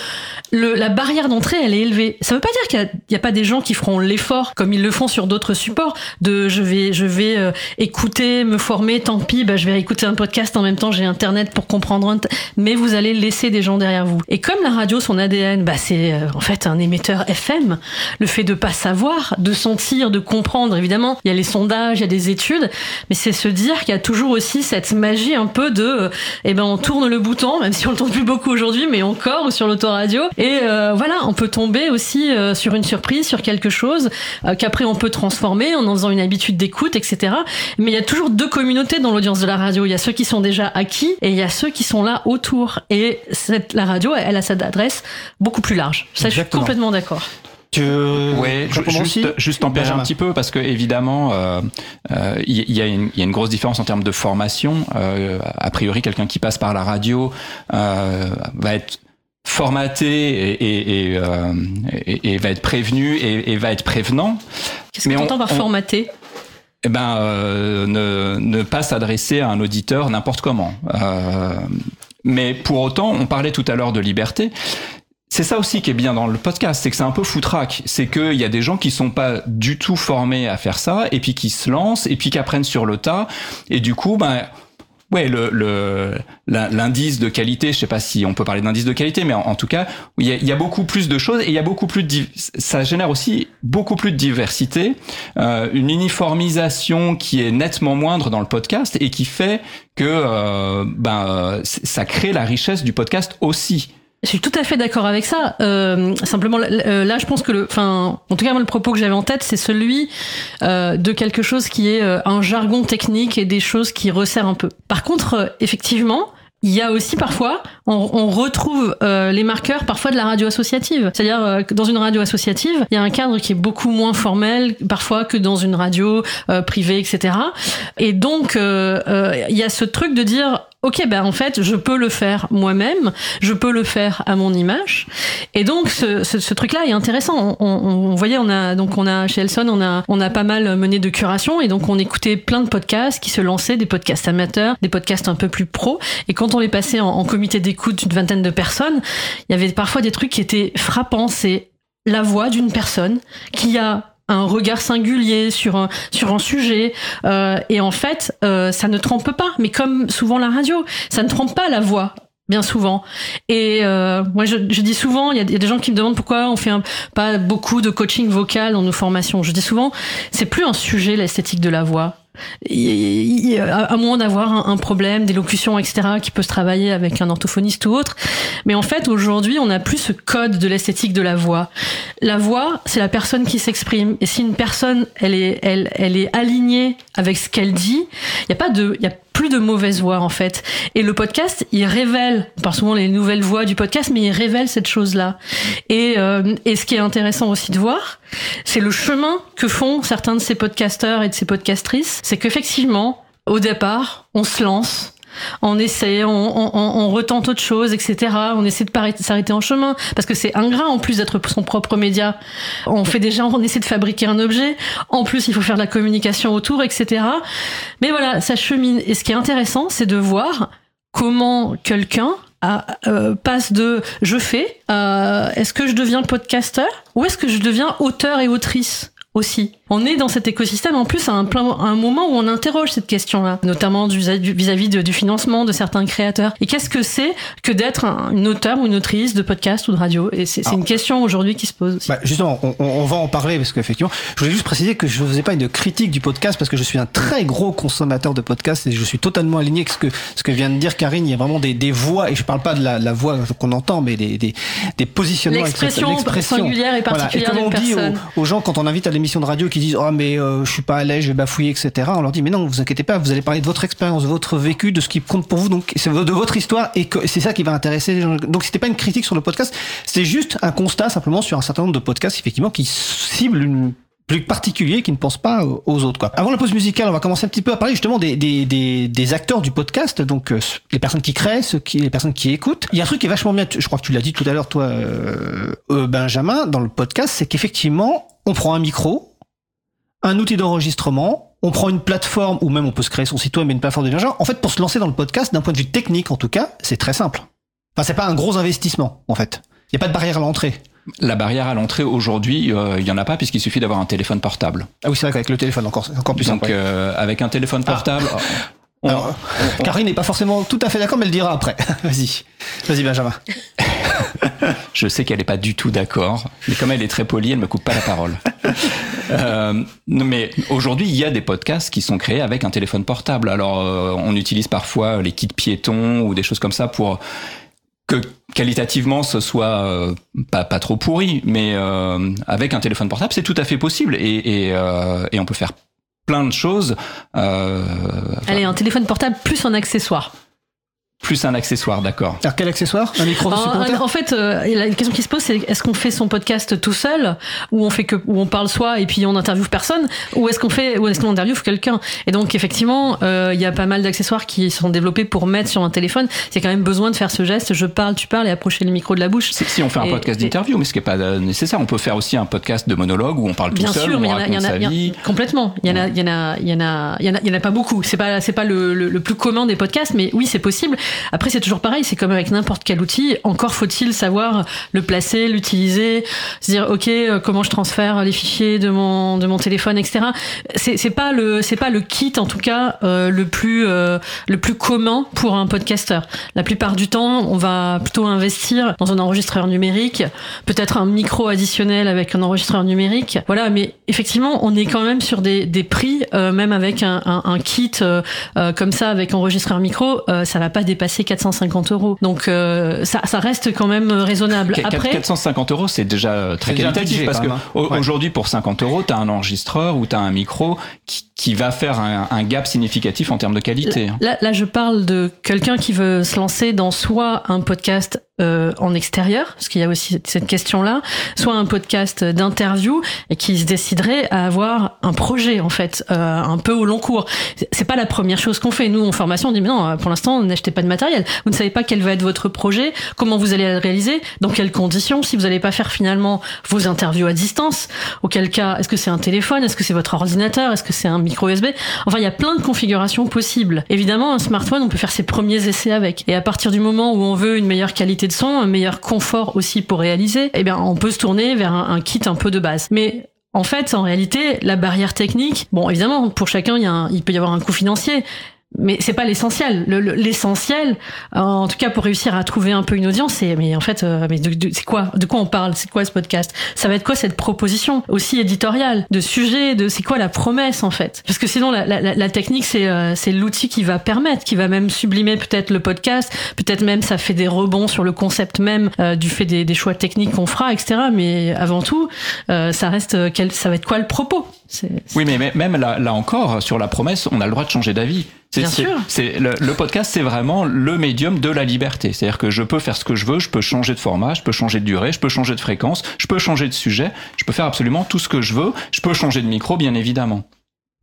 la barrière d'entrée, elle est élevée. Ça veut pas dire qu'il n'y a, pas des gens qui feront l'effort comme ils le font sur d'autres supports de je vais je vais euh, écouter, me former, tant pis, bah, je vais écouter un podcast en même temps, j'ai internet pour comprendre. Mais vous allez laisser des gens derrière vous. Et comme la radio, son ADN, bah c'est euh, en fait un émetteur FM. Le fait de pas savoir, de sentir, de comprendre. Évidemment, il y a les sondages, il y a des études, mais c'est se dire qu'il y a toujours aussi cette magie un peu de, eh ben, on tourne le bouton, même si on le tourne plus beaucoup aujourd'hui, mais encore sur l'autoradio. Et euh, voilà, on peut tomber aussi euh, sur une surprise, sur quelque chose euh, qu'après on peut transformer en en faisant une habitude d'écoute, etc. Mais il y a toujours deux communautés dans l'audience de la radio. Il y a ceux qui sont déjà acquis et il y a ceux qui sont là autour. Et cette, la radio, elle a cette adresse beaucoup plus large. Ça, je suis complètement d'accord. Tu ouais, juste, juste tempérer un petit peu parce que évidemment, il euh, euh, y, y, a une, y, a une grosse différence en termes de formation. Euh, a priori, quelqu'un qui passe par la radio euh, va être formaté et, et, euh, et, et, va être prévenu et, va être prévenant. Qu'est-ce que tu entends par formaté? Eh ben, ne, ne pas s'adresser à un auditeur n'importe comment. mais pour autant, on parlait tout à l'heure de liberté c'est ça aussi qui est bien dans le podcast, c'est que c'est un peu foutraque. C'est qu'il y a des gens qui sont pas du tout formés à faire ça, et puis qui se lancent, et puis qui apprennent sur le tas, et du coup, ben, ouais, l'indice de qualité, je sais pas si on peut parler d'indice de qualité, mais en, tout cas, il y, a, beaucoup plus de choses, et il y a beaucoup plus de, ça génère aussi beaucoup plus de diversité, euh, une uniformisation qui est nettement moindre dans le podcast, et qui fait que, euh, ben, ça crée la richesse du podcast aussi. Je suis tout à fait d'accord avec ça. Euh, simplement, euh, là, je pense que le, enfin, en tout cas, moi, le propos que j'avais en tête, c'est celui euh, de quelque chose qui est euh, un jargon technique et des choses qui resserrent un peu. Par contre, euh, effectivement, il y a aussi parfois, on, on retrouve euh, les marqueurs parfois de la radio associative. C'est-à-dire euh, dans une radio associative, il y a un cadre qui est beaucoup moins formel parfois que dans une radio euh, privée, etc. Et donc, il y a ce truc de dire ok, ben en fait, je peux le faire moi-même, je peux le faire à mon image. Et donc, ce, ce, ce truc-là est intéressant. On, on, on, voyait, on a donc on a chez Elson, on a on a pas mal mené de curation et donc on écoutait plein de podcasts qui se lançaient, des podcasts amateurs, des podcasts un peu plus pro. Et quand on les passait en, en comité d'écoute d'une vingtaine de personnes, il y avait parfois des trucs qui étaient frappants. C'est la voix d'une personne qui a un regard singulier sur un, sur un sujet. Euh, et en fait, euh, ça ne trompe pas. Mais comme souvent la radio, ça ne trompe pas la voix bien souvent. Et euh, moi, je, je, dis souvent, il y, a des gens qui me demandent pourquoi on fait un, pas beaucoup de coaching vocal dans nos formations. Je dis souvent, c'est plus un sujet l'esthétique de la voix à moins d'avoir un, problème d'élocution, etc., qui peut se travailler avec un orthophoniste ou autre. Mais en fait, aujourd'hui, on n'a plus ce code de l'esthétique de la voix. La voix, c'est la personne qui s'exprime. Et si une personne, elle est, elle, elle est alignée avec ce qu'elle dit, il n'y a pas de, de mauvaises voix en fait. Et le podcast, il révèle, par souvent les nouvelles voix du podcast, mais il révèle cette chose-là. Et, euh, et ce qui est intéressant aussi de voir, c'est le chemin que font certains de ces podcasteurs et de ces podcastrices. C'est qu'effectivement, au départ, on se lance, on essaie, on, on, on, retente autre chose, etc. On essaie de s'arrêter en chemin parce que c'est ingrat en plus d'être son propre média. On fait déjà, on essaie de fabriquer un objet. En plus, il faut faire de la communication autour, etc. Mais voilà, ça chemine. Et ce qui est intéressant, c'est de voir comment quelqu'un euh, passe de je fais, est-ce que je deviens podcasteur ou est-ce que je deviens auteur et autrice aussi? On est dans cet écosystème en plus à un, plein, un moment où on interroge cette question-là, notamment vis-à-vis du, financement de certains créateurs. Et qu'est-ce que c'est que d'être un, une auteur ou une autrice de podcast ou de radio? Et c'est une question aujourd'hui qui se pose. Bah justement, on, on, va en parler parce qu'effectivement, je voulais juste préciser que je ne faisais pas une critique du podcast parce que je suis un très gros consommateur de podcasts et je suis totalement aligné avec ce que, ce que vient de dire Karine. Il y a vraiment des, des voix, et je parle pas de la, la voix qu'on entend, mais des, des, des positionnements. L'expression singulière et particulière voilà. Et comme on dit aux, aux, gens quand on invite à l'émission de radio qui disent Oh, mais euh, je suis pas à l'aise, je vais bafouiller, etc. On leur dit Mais non, vous inquiétez pas, vous allez parler de votre expérience, de votre vécu, de ce qui compte pour vous, donc c'est de votre histoire et c'est ça qui va intéresser les gens. Donc c'était pas une critique sur le podcast, c'est juste un constat simplement sur un certain nombre de podcasts, effectivement, qui ciblent une plus particulier qui ne pense pas aux autres. Quoi. Avant la pause musicale, on va commencer un petit peu à parler justement des, des, des, acteurs du podcast, donc euh, les personnes qui créent, ceux qui, les personnes qui écoutent. Il y a un truc qui est vachement bien, je crois que tu l'as dit tout à l'heure, toi, euh, euh, Benjamin, dans le podcast, c'est qu'effectivement, on prend un micro, un outil d'enregistrement, on prend une plateforme, ou même on peut se créer son site web, mais une plateforme de En fait, pour se lancer dans le podcast, d'un point de vue technique en tout cas, c'est très simple. Enfin, c'est pas un gros investissement, en fait. Il n'y a pas de barrière à l'entrée. La barrière à l'entrée aujourd'hui, euh, il y en a pas puisqu'il suffit d'avoir un téléphone portable. Ah oui, c'est vrai qu'avec le téléphone encore, encore plus simple. Donc euh, avec un téléphone ah. Alors, Karine n'est pas forcément tout à fait d'accord, mais elle le dira après. Vas-y, vas-y Benjamin. Je sais qu'elle n'est pas du tout d'accord, mais comme elle est très polie, elle me coupe pas la parole. euh, mais aujourd'hui, il y a des podcasts qui sont créés avec un téléphone portable. Alors, euh, on utilise parfois les kits piétons ou des choses comme ça pour que qualitativement ce soit euh, pas, pas trop pourri, mais euh, avec un téléphone portable, c'est tout à fait possible et, et, euh, et on peut faire plein de choses. Allez, un téléphone portable plus un accessoire plus un accessoire, d'accord. Alors quel accessoire? Un micro en, en fait, euh, la question qui se pose, c'est est-ce qu'on fait son podcast tout seul, ou on fait que, où on parle soi et puis on interviewe personne, ou est-ce qu'on fait, ou est-ce qu'on interviewe quelqu'un? Et donc effectivement, euh, il y a pas mal d'accessoires qui sont développés pour mettre sur un téléphone. C'est quand même besoin de faire ce geste. Je parle, tu parles, et approcher le micro de la bouche. Si on fait un podcast d'interview, mais ce qui est pas nécessaire, on peut faire aussi un podcast de monologue où on parle tout seul, sûr, mais on raconte sa vie. Complètement. Il y en a, il y en a, il y en a, il y en a, il y en a pas beaucoup. C'est pas, c'est pas le, le, le plus commun des podcasts, mais oui, c'est possible. Après, c'est toujours pareil, c'est comme avec n'importe quel outil. Encore faut-il savoir le placer, l'utiliser, se dire ok, euh, comment je transfère les fichiers de mon de mon téléphone, etc. C'est pas le c'est pas le kit en tout cas euh, le plus euh, le plus commun pour un podcasteur. La plupart du temps, on va plutôt investir dans un enregistreur numérique, peut-être un micro additionnel avec un enregistreur numérique. Voilà, mais effectivement, on est quand même sur des des prix, même avec un, un, un kit comme ça avec enregistreur micro, ça va pas dépasser 450 euros. Donc euh, ça, ça, reste quand même raisonnable. Après, 450 euros, c'est déjà très qualitatif parce que hein. aujourd'hui, pour 50 euros, tu as un enregistreur ou tu as un micro qui, qui va faire un, un, gap significatif en termes de qualité. Hein. Là, là je parle de quelqu'un qui veut se lancer dans soit un podcast euh, en extérieur, parce qu'il y a aussi cette question-là, soit un podcast d'interview et qui se déciderait à avoir un projet en fait, euh, un peu au long cours. C'est pas la première chose qu'on fait. Nous en formation, on dit mais non, pour l'instant, n'achetez pas de matériel. Vous ne savez pas quel va être votre projet, comment vous allez le réaliser, dans quelles conditions, si vous n'allez pas faire finalement vos interviews à distance. Auquel cas, est-ce que c'est un téléphone, est-ce que c'est votre ordinateur, est-ce que c'est un micro USB Enfin, il y a plein de configurations possibles. Évidemment, un smartphone, on peut faire ses premiers essais avec. Et à partir du moment où on veut une meilleure qualité de son, un meilleur confort aussi pour réaliser, eh bien, on peut se tourner vers un, kit un peu de base. Mais en fait, en réalité, la barrière technique, bon, évidemment, pour chacun, il, y a il peut y avoir un coût financier, mais c'est pas l'essentiel. L'essentiel, euh, en tout cas pour réussir à trouver un peu une audience, c'est mais en fait, euh, mais c'est quoi De quoi on parle? C'est quoi ce podcast? Ça va être quoi cette proposition aussi éditoriale de sujet De c'est quoi la promesse en fait? Parce que sinon la, la, la technique c'est euh, c'est l'outil qui va permettre, qui va même sublimer peut-être le podcast, peut-être même ça fait des rebonds sur le concept même du fait des, des choix techniques qu'on fera, etc. Mais avant tout, ça reste quel, ça va être quoi le propos? Oui, mais même là, là encore sur la promesse, on a le droit de changer d'avis. Bien sûr. C'est le, le, podcast, c'est vraiment le médium de la liberté. C'est-à-dire que je peux faire ce que je veux, je peux changer de format, je peux changer de durée, je peux changer de fréquence, je peux changer de sujet, je peux faire absolument tout ce que je veux. Je peux changer de micro, bien évidemment.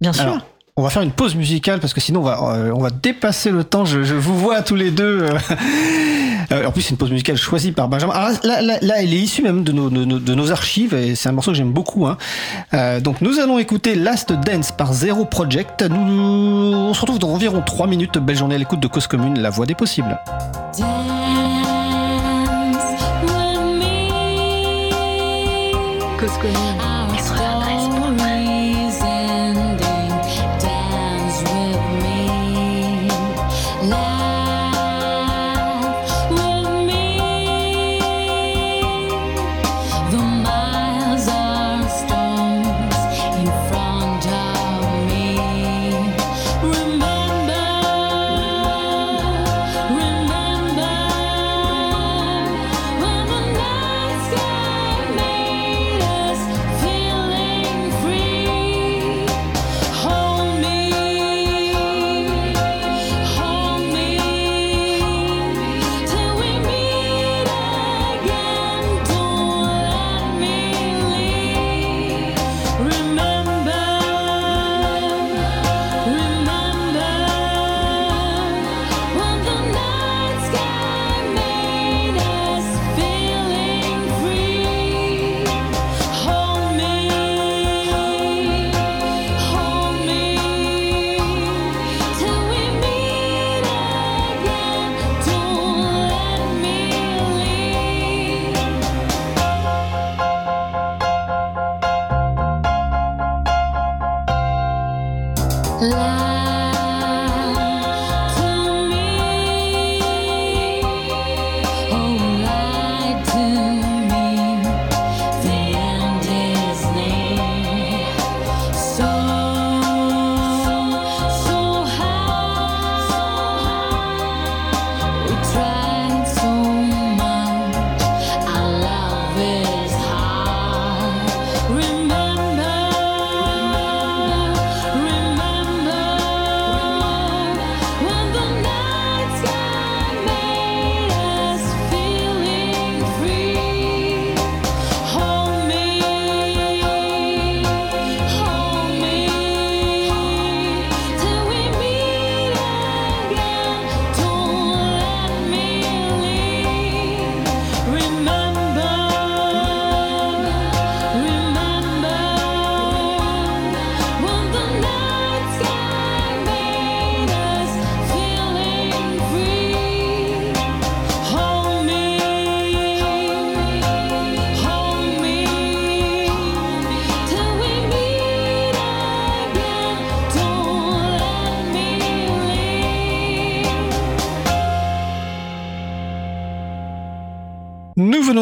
Bien sûr. On va faire une pause musicale parce que sinon on va, euh, on va dépasser le temps. Je, je vous vois tous les deux. Euh, euh, en plus, c'est une pause musicale choisie par Benjamin. Alors là, là, là elle est issue même de nos, de, de nos archives et c'est un morceau que j'aime beaucoup. Hein. Euh, donc nous allons écouter Last Dance par Zero Project. Nous, on se retrouve dans environ 3 minutes. Belle journée à l'écoute de Cause Commune, la voix des possibles. Cause Commune.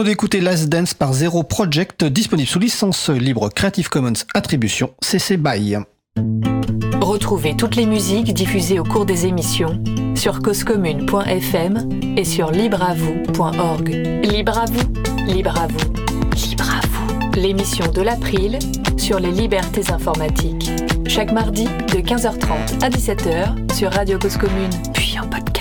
D'écouter Last Dance par Zero Project, disponible sous licence libre Creative Commons Attribution CC BY. Retrouvez toutes les musiques diffusées au cours des émissions sur causecommune.fm et sur libreavoue.org. Libre à vous, libre à vous, libre à vous. L'émission de l'April sur les libertés informatiques. Chaque mardi de 15h30 à 17h sur Radio Cause Commune, puis en podcast.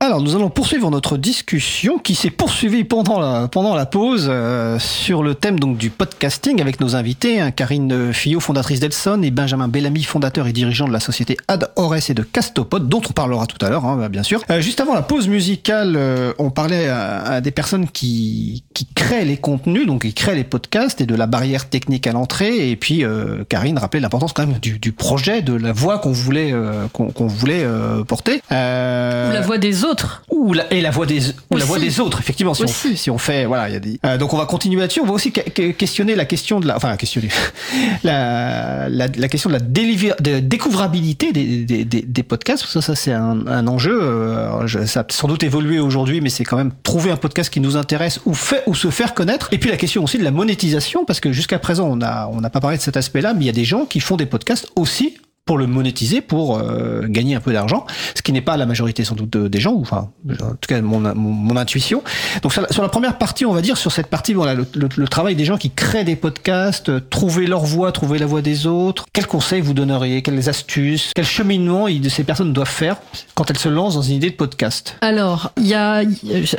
Alors, nous allons poursuivre notre discussion qui s'est poursuivie pendant la, pendant la pause euh, sur le thème donc du podcasting avec nos invités, hein, Karine Fillot, fondatrice d'Elson, et Benjamin Bellamy, fondateur et dirigeant de la société Ad Ores et de Castopod, dont on parlera tout à l'heure, hein, bien sûr. Euh, juste avant la pause musicale, euh, on parlait à, des personnes qui, qui créent les contenus, donc qui créent les podcasts et de la barrière technique à l'entrée. Et puis, Karine rappelait l'importance quand même du, du, projet, de la voix qu'on voulait, qu'on voulait porter. Ou la voix des autres ou la, et la voix des, ou la voix des autres, effectivement. Si, on, si on, fait, voilà, il y a des. Euh, donc on va continuer là-dessus. On va aussi questionner la question de la, enfin questionner la, la, la question de la, de découvrabilité des, des, des, des, podcasts. Parce que ça, ça c'est un, un, enjeu. Euh, ça a sans doute évolué aujourd'hui, mais c'est quand même trouver un podcast qui nous intéresse ou fait ou se faire connaître. Et puis la question aussi de la monétisation, parce que jusqu'à présent on a on n'a pas parlé de cet aspect-là, mais il y a des gens qui font des podcasts aussi pour le monétiser, pour euh, gagner un peu d'argent, ce qui n'est pas la majorité sans doute des gens, ou enfin, en tout cas mon, intuition. Donc sur la, première partie, on va dire sur cette partie, voilà, le, travail des gens qui créent des podcasts, euh, trouver leur voix, trouver la voix des autres. Quels conseils vous donneriez, quelles astuces, quel cheminement ces personnes doivent faire quand elles se lancent dans une idée de podcast? Alors, il y a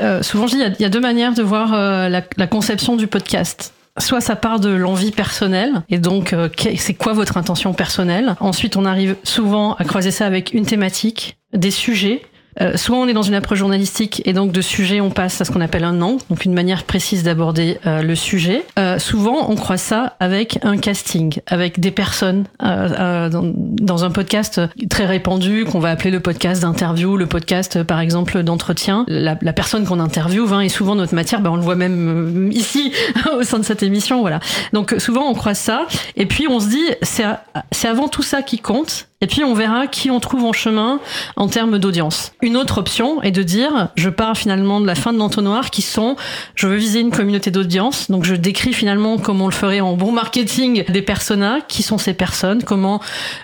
euh, souvent je dis, il y, a deux manières de voir la conception du podcast soit ça part de l'envie personnelle, et donc euh, c'est quoi votre intention personnelle? Ensuite, on arrive souvent à croiser ça avec une thématique, des sujets, euh, soit on est dans une approche journalistique et donc de sujet on passe à ce qu'on appelle un angle, donc une manière précise d'aborder euh, le sujet. Euh, souvent on croit ça avec un casting, avec des personnes dans, dans, un podcast très répandu qu'on va appeler le podcast d'interview, le podcast par exemple d'entretien. La, la, personne qu'on interviewe hein, est souvent notre matière, ben, on le voit même ici au sein de cette émission, voilà. Donc souvent on croit ça et puis on se dit c'est avant tout ça qui compte et puis on verra qui on trouve en chemin en termes d'audience. Une autre option est de dire, je pars finalement de la fin de l'entonnoir qui sont, je veux viser une communauté d'audience, donc je décris finalement comme on le ferait en bon marketing des personas, qui sont ces personnes, comment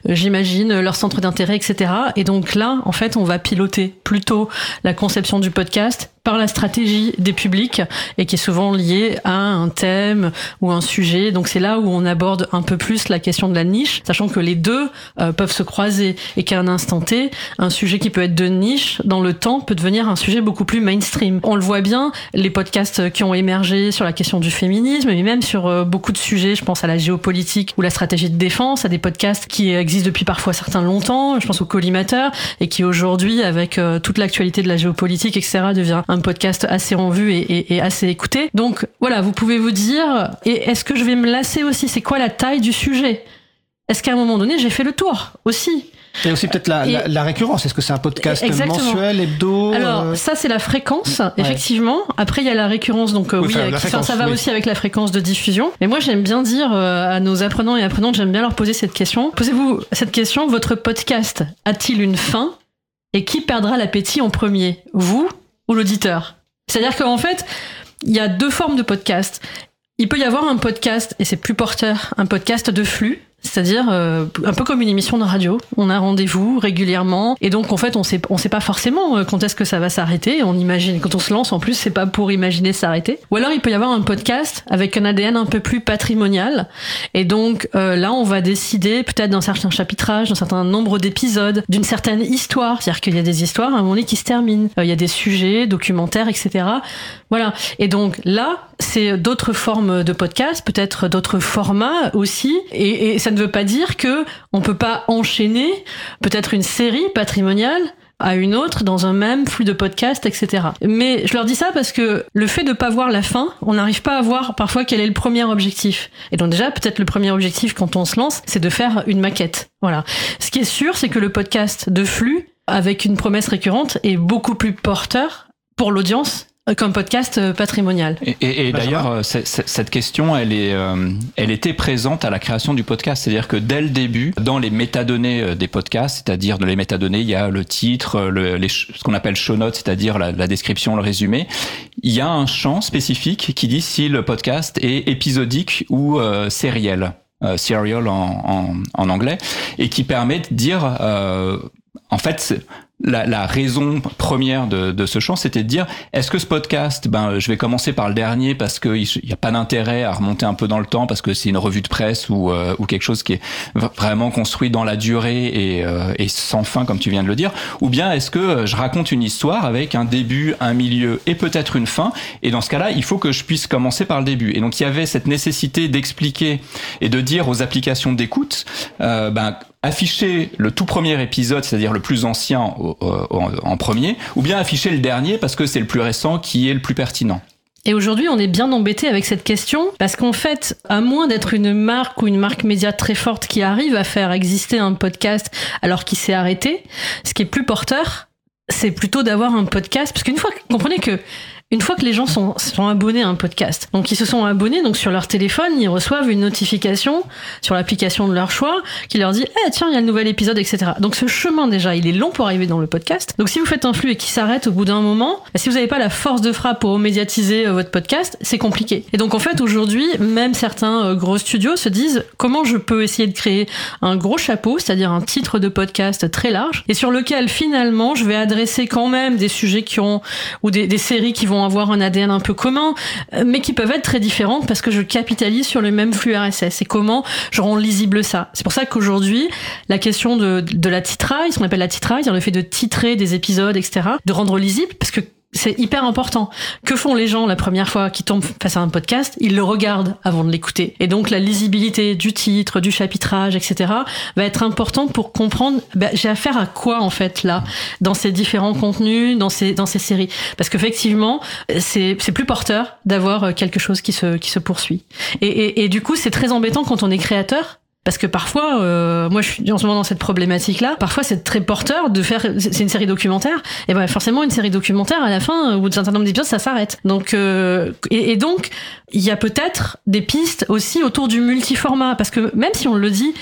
euh, j'imagine leur centre d'intérêt, etc. Et donc là, en fait, on va piloter plutôt la conception du podcast par la stratégie des publics et qui est souvent liée à un thème ou un sujet. Donc c'est là où on aborde un peu plus la question de la niche, sachant que les deux euh, peuvent se croiser et qu'à un instant T, un sujet qui peut être de niche dans le temps peut devenir un sujet beaucoup plus mainstream. On le voit bien, les podcasts qui ont émergé sur la question du féminisme, mais même sur euh, beaucoup de sujets, je pense à la géopolitique ou la stratégie de défense, à des podcasts qui existent depuis parfois certains longtemps, je pense au collimateur, et qui aujourd'hui, avec euh, toute l'actualité de la géopolitique, etc., devient un podcast assez en vue et, assez écouté. Donc voilà, vous pouvez vous dire, et est-ce que je vais me lasser aussi? C'est quoi la taille du sujet? Est-ce qu'à un moment donné, j'ai fait le tour aussi? Et aussi peut-être la, récurrence. Est-ce que c'est un podcast mensuel, hebdo Alors euh ça c'est la fréquence, effectivement. Après il y a la récurrence, donc euh, oui, ça, va aussi avec la fréquence de diffusion. Mais moi j'aime bien dire euh, à nos apprenants et apprenantes, j'aime bien leur poser cette question. Posez-vous cette question votre podcast a-t-il une fin? Et qui perdra l'appétit en premier? Vous ou l'auditeur. C'est-à-dire qu'en fait, il y a deux formes de podcast. Il peut y avoir un podcast, et c'est plus porteur, un podcast de flux, c'est-à-dire euh, un peu comme une émission de radio. On a rendez-vous régulièrement et donc en fait on sait on sait pas forcément euh, quand est-ce que ça va s'arrêter. On imagine quand on se lance en plus c'est pas pour imaginer s'arrêter. Ou alors il peut y avoir un podcast avec un ADN un peu plus patrimonial et donc euh, là on va décider peut-être d'un certain chapitrage, d'un certain nombre d'épisodes, d'une certaine histoire. C'est-à-dire qu'il y a des histoires à un moment donné qui se terminent. il y a des sujets documentaires etc. Voilà. Et donc là c'est d'autres formes de podcast, peut-être d'autres formats aussi et, et ça ne veut pas dire que on peut pas enchaîner peut-être une série patrimoniale à une autre dans un même flux de podcast, etc. Mais je leur dis ça parce que le fait de pas voir la fin, on n'arrive pas à voir parfois quel est le premier objectif. Et donc déjà, peut-être le premier objectif quand on se lance, c'est de faire une maquette. Voilà. Ce qui est sûr, c'est que le podcast de flux, avec une promesse récurrente, est beaucoup plus porteur pour l'audience comme podcast euh, patrimonial. Et, d'ailleurs, euh, cette question, elle, est, euh, elle était présente à la création du podcast. C'est-à-dire que dès le début, dans les métadonnées des podcasts, c'est-à-dire dans les métadonnées, il y a le titre, le, les, ce qu'on appelle show notes, c'est-à-dire la, la, description, le résumé. Il y a un champ spécifique qui dit si le podcast est épisodique ou euh, sériel. serial en, en, en, anglais, et qui permet de dire, en fait, la, la, raison première de, de ce champ, c'était de dire est-ce que ce podcast, ben, je vais commencer par le dernier parce qu'il n'y a pas d'intérêt à remonter un peu dans le temps parce que c'est une revue de presse ou, euh, ou quelque chose qui est vraiment construit dans la durée et, euh, et sans fin, comme tu viens de le dire, ou bien est-ce que euh, je raconte une histoire avec un début, un milieu et peut-être une fin, et dans ce cas-là, il faut que je puisse commencer par le début. Et donc il y avait cette nécessité d'expliquer et de dire aux applications d'écoute, ben afficher le tout premier épisode, c'est-à-dire le plus ancien en premier, ou bien afficher le dernier parce que c'est le plus récent qui est le plus pertinent. Et aujourd'hui, on est bien embêté avec cette question parce qu'en fait, à moins d'être une marque ou une marque média très forte qui arrive à faire exister un podcast alors qu'il s'est arrêté, ce qui est plus porteur, c'est plutôt d'avoir un podcast parce qu'une fois, comprenez que une fois que les gens sont, sont abonnés à un podcast, donc ils se sont abonnés, donc sur leur téléphone, ils reçoivent une notification sur l'application de leur choix qui leur dit Eh tiens, il y a le nouvel épisode, etc. Donc ce chemin déjà, il est long pour arriver dans le podcast. Donc si vous faites un flux et qui s'arrête au bout d'un moment, bah, si vous n'avez pas la force de frappe pour médiatiser euh, votre podcast, c'est compliqué. Et donc en fait, aujourd'hui, même certains euh, gros studios se disent comment je peux essayer de créer un gros chapeau, c'est-à-dire un titre de podcast très large, et sur lequel finalement je vais adresser quand même des sujets qui ont, ou des, des séries qui vont avoir un ADN un peu commun, euh, mais qui peuvent être très différentes parce que je capitalise sur le même flux RSS. Et comment je rends lisible ça? C'est pour ça qu'aujourd'hui, la question de, de la titraille, ce qu'on appelle la titraille, le fait de titrer des épisodes, etc., de rendre lisible, parce que c'est hyper important. Que font les gens la première fois qui tombent face à un podcast? Ils le regardent avant de l'écouter. Et donc la lisibilité du titre, du chapitrage, etc. va être importante pour comprendre bah, j'ai affaire à quoi en fait là dans ces différents contenus, dans ces dans ces séries? Parce qu'effectivement c'est c'est plus porteur d'avoir quelque chose qui se qui se poursuit. Et, et, et du coup c'est très embêtant quand on est créateur Parce que parfois, euh, moi je suis en ce moment dans cette problématique-là, parfois c'est très porteur de faire, c'est une série documentaire, et ben forcément une série documentaire, à la fin, au bout d'un certain nombre d'épisodes, ça s'arrête. Donc, euh, et, donc, il y a peut-être des pistes aussi autour du multiformat, parce que même si on le dit,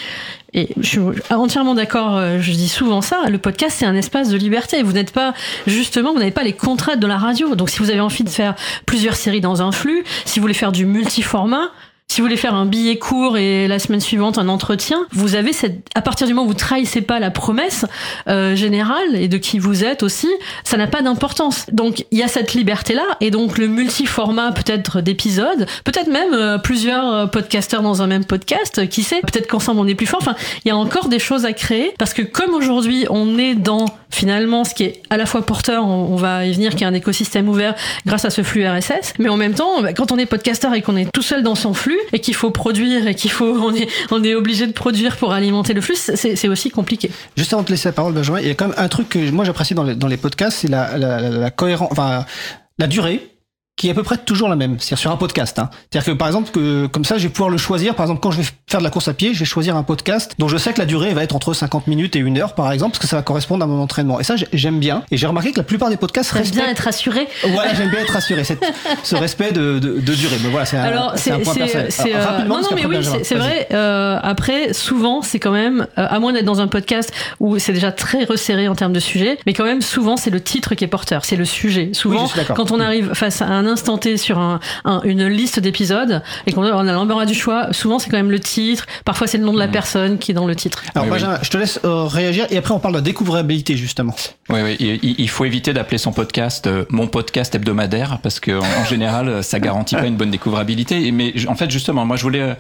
et je suis entièrement d'accord, euh, je dis souvent ça, le podcast c'est un espace de liberté. Vous n'êtes pas, justement, vous n'avez pas les contraintes de la radio. Donc si vous avez envie de faire plusieurs séries dans un flux, si vous voulez faire du multiformat, si vous voulez faire un billet court et la semaine suivante un entretien, vous avez cette, à partir du moment où vous trahissez pas la promesse euh, générale et de qui vous êtes aussi, ça n'a pas d'importance. Donc il y a cette liberté là et donc le multiformat peut-être d'épisodes, peut-être même euh, plusieurs euh, podcasteurs dans un même podcast, qui sait, peut-être qu'ensemble on est plus fort. Enfin, il y a encore des choses à créer parce que comme aujourd'hui on est dans finalement ce qui est à la fois porteur, on, va y venir, qui est un écosystème ouvert grâce à ce flux RSS, mais en même temps, bah, quand on est podcasteur et qu'on est tout seul dans son flux et qu'il faut produire et qu'il faut, on est, obligé de produire pour alimenter le flux, c'est aussi compliqué. Juste avant de te laisser la parole, Benjamin, il y a quand même un truc que moi j'apprécie dans les, podcasts, c'est la, la cohérence, enfin, la durée qui est à peu près toujours la même, c'est-à-dire sur un podcast. Hein. C'est-à-dire que par exemple, que, comme ça, je vais pouvoir le choisir. Par exemple, quand je vais faire de la course à pied, je vais choisir un podcast dont je sais que la durée va être entre 50 minutes et une heure, par exemple, parce que ça va correspondre à mon entraînement. Et ça, j'ai- j'aime bien. Et j'ai remarqué que la plupart des podcasts J'aime bien être rassuré. Voilà, j'aime bien être rassuré. cette- ce respect de, de, de durée. Mais voilà, c'est un, Alors, c'est un point personnel. euh, rapidement, non, non, mais oui, c'est vrai. euh, après, souvent, c'est quand même, euh, à moins d'être dans un podcast où c'est déjà très resserré en termes de sujet, mais quand même, souvent, c'est le titre qui est porteur, c'est le sujet. Souvent, quand on arrive face à un instant T sur un, un- une liste d'épisodes et qu'on a on a l'embarras du choix, souvent, c'est quand même le titre. Parfois, c'est le nom de la personne qui est dans le titre. Alors, Oui, oui. Benjamin, je te laisse euh, réagir et après on parle de la découvrabilité justement. Oui, oui, il, il faut éviter d'appeler son podcast euh, mon podcast hebdomadaire parce que en, en général, ça garantit pas une bonne découvrabilité. Mais en fait, justement, moi, je voulais euh,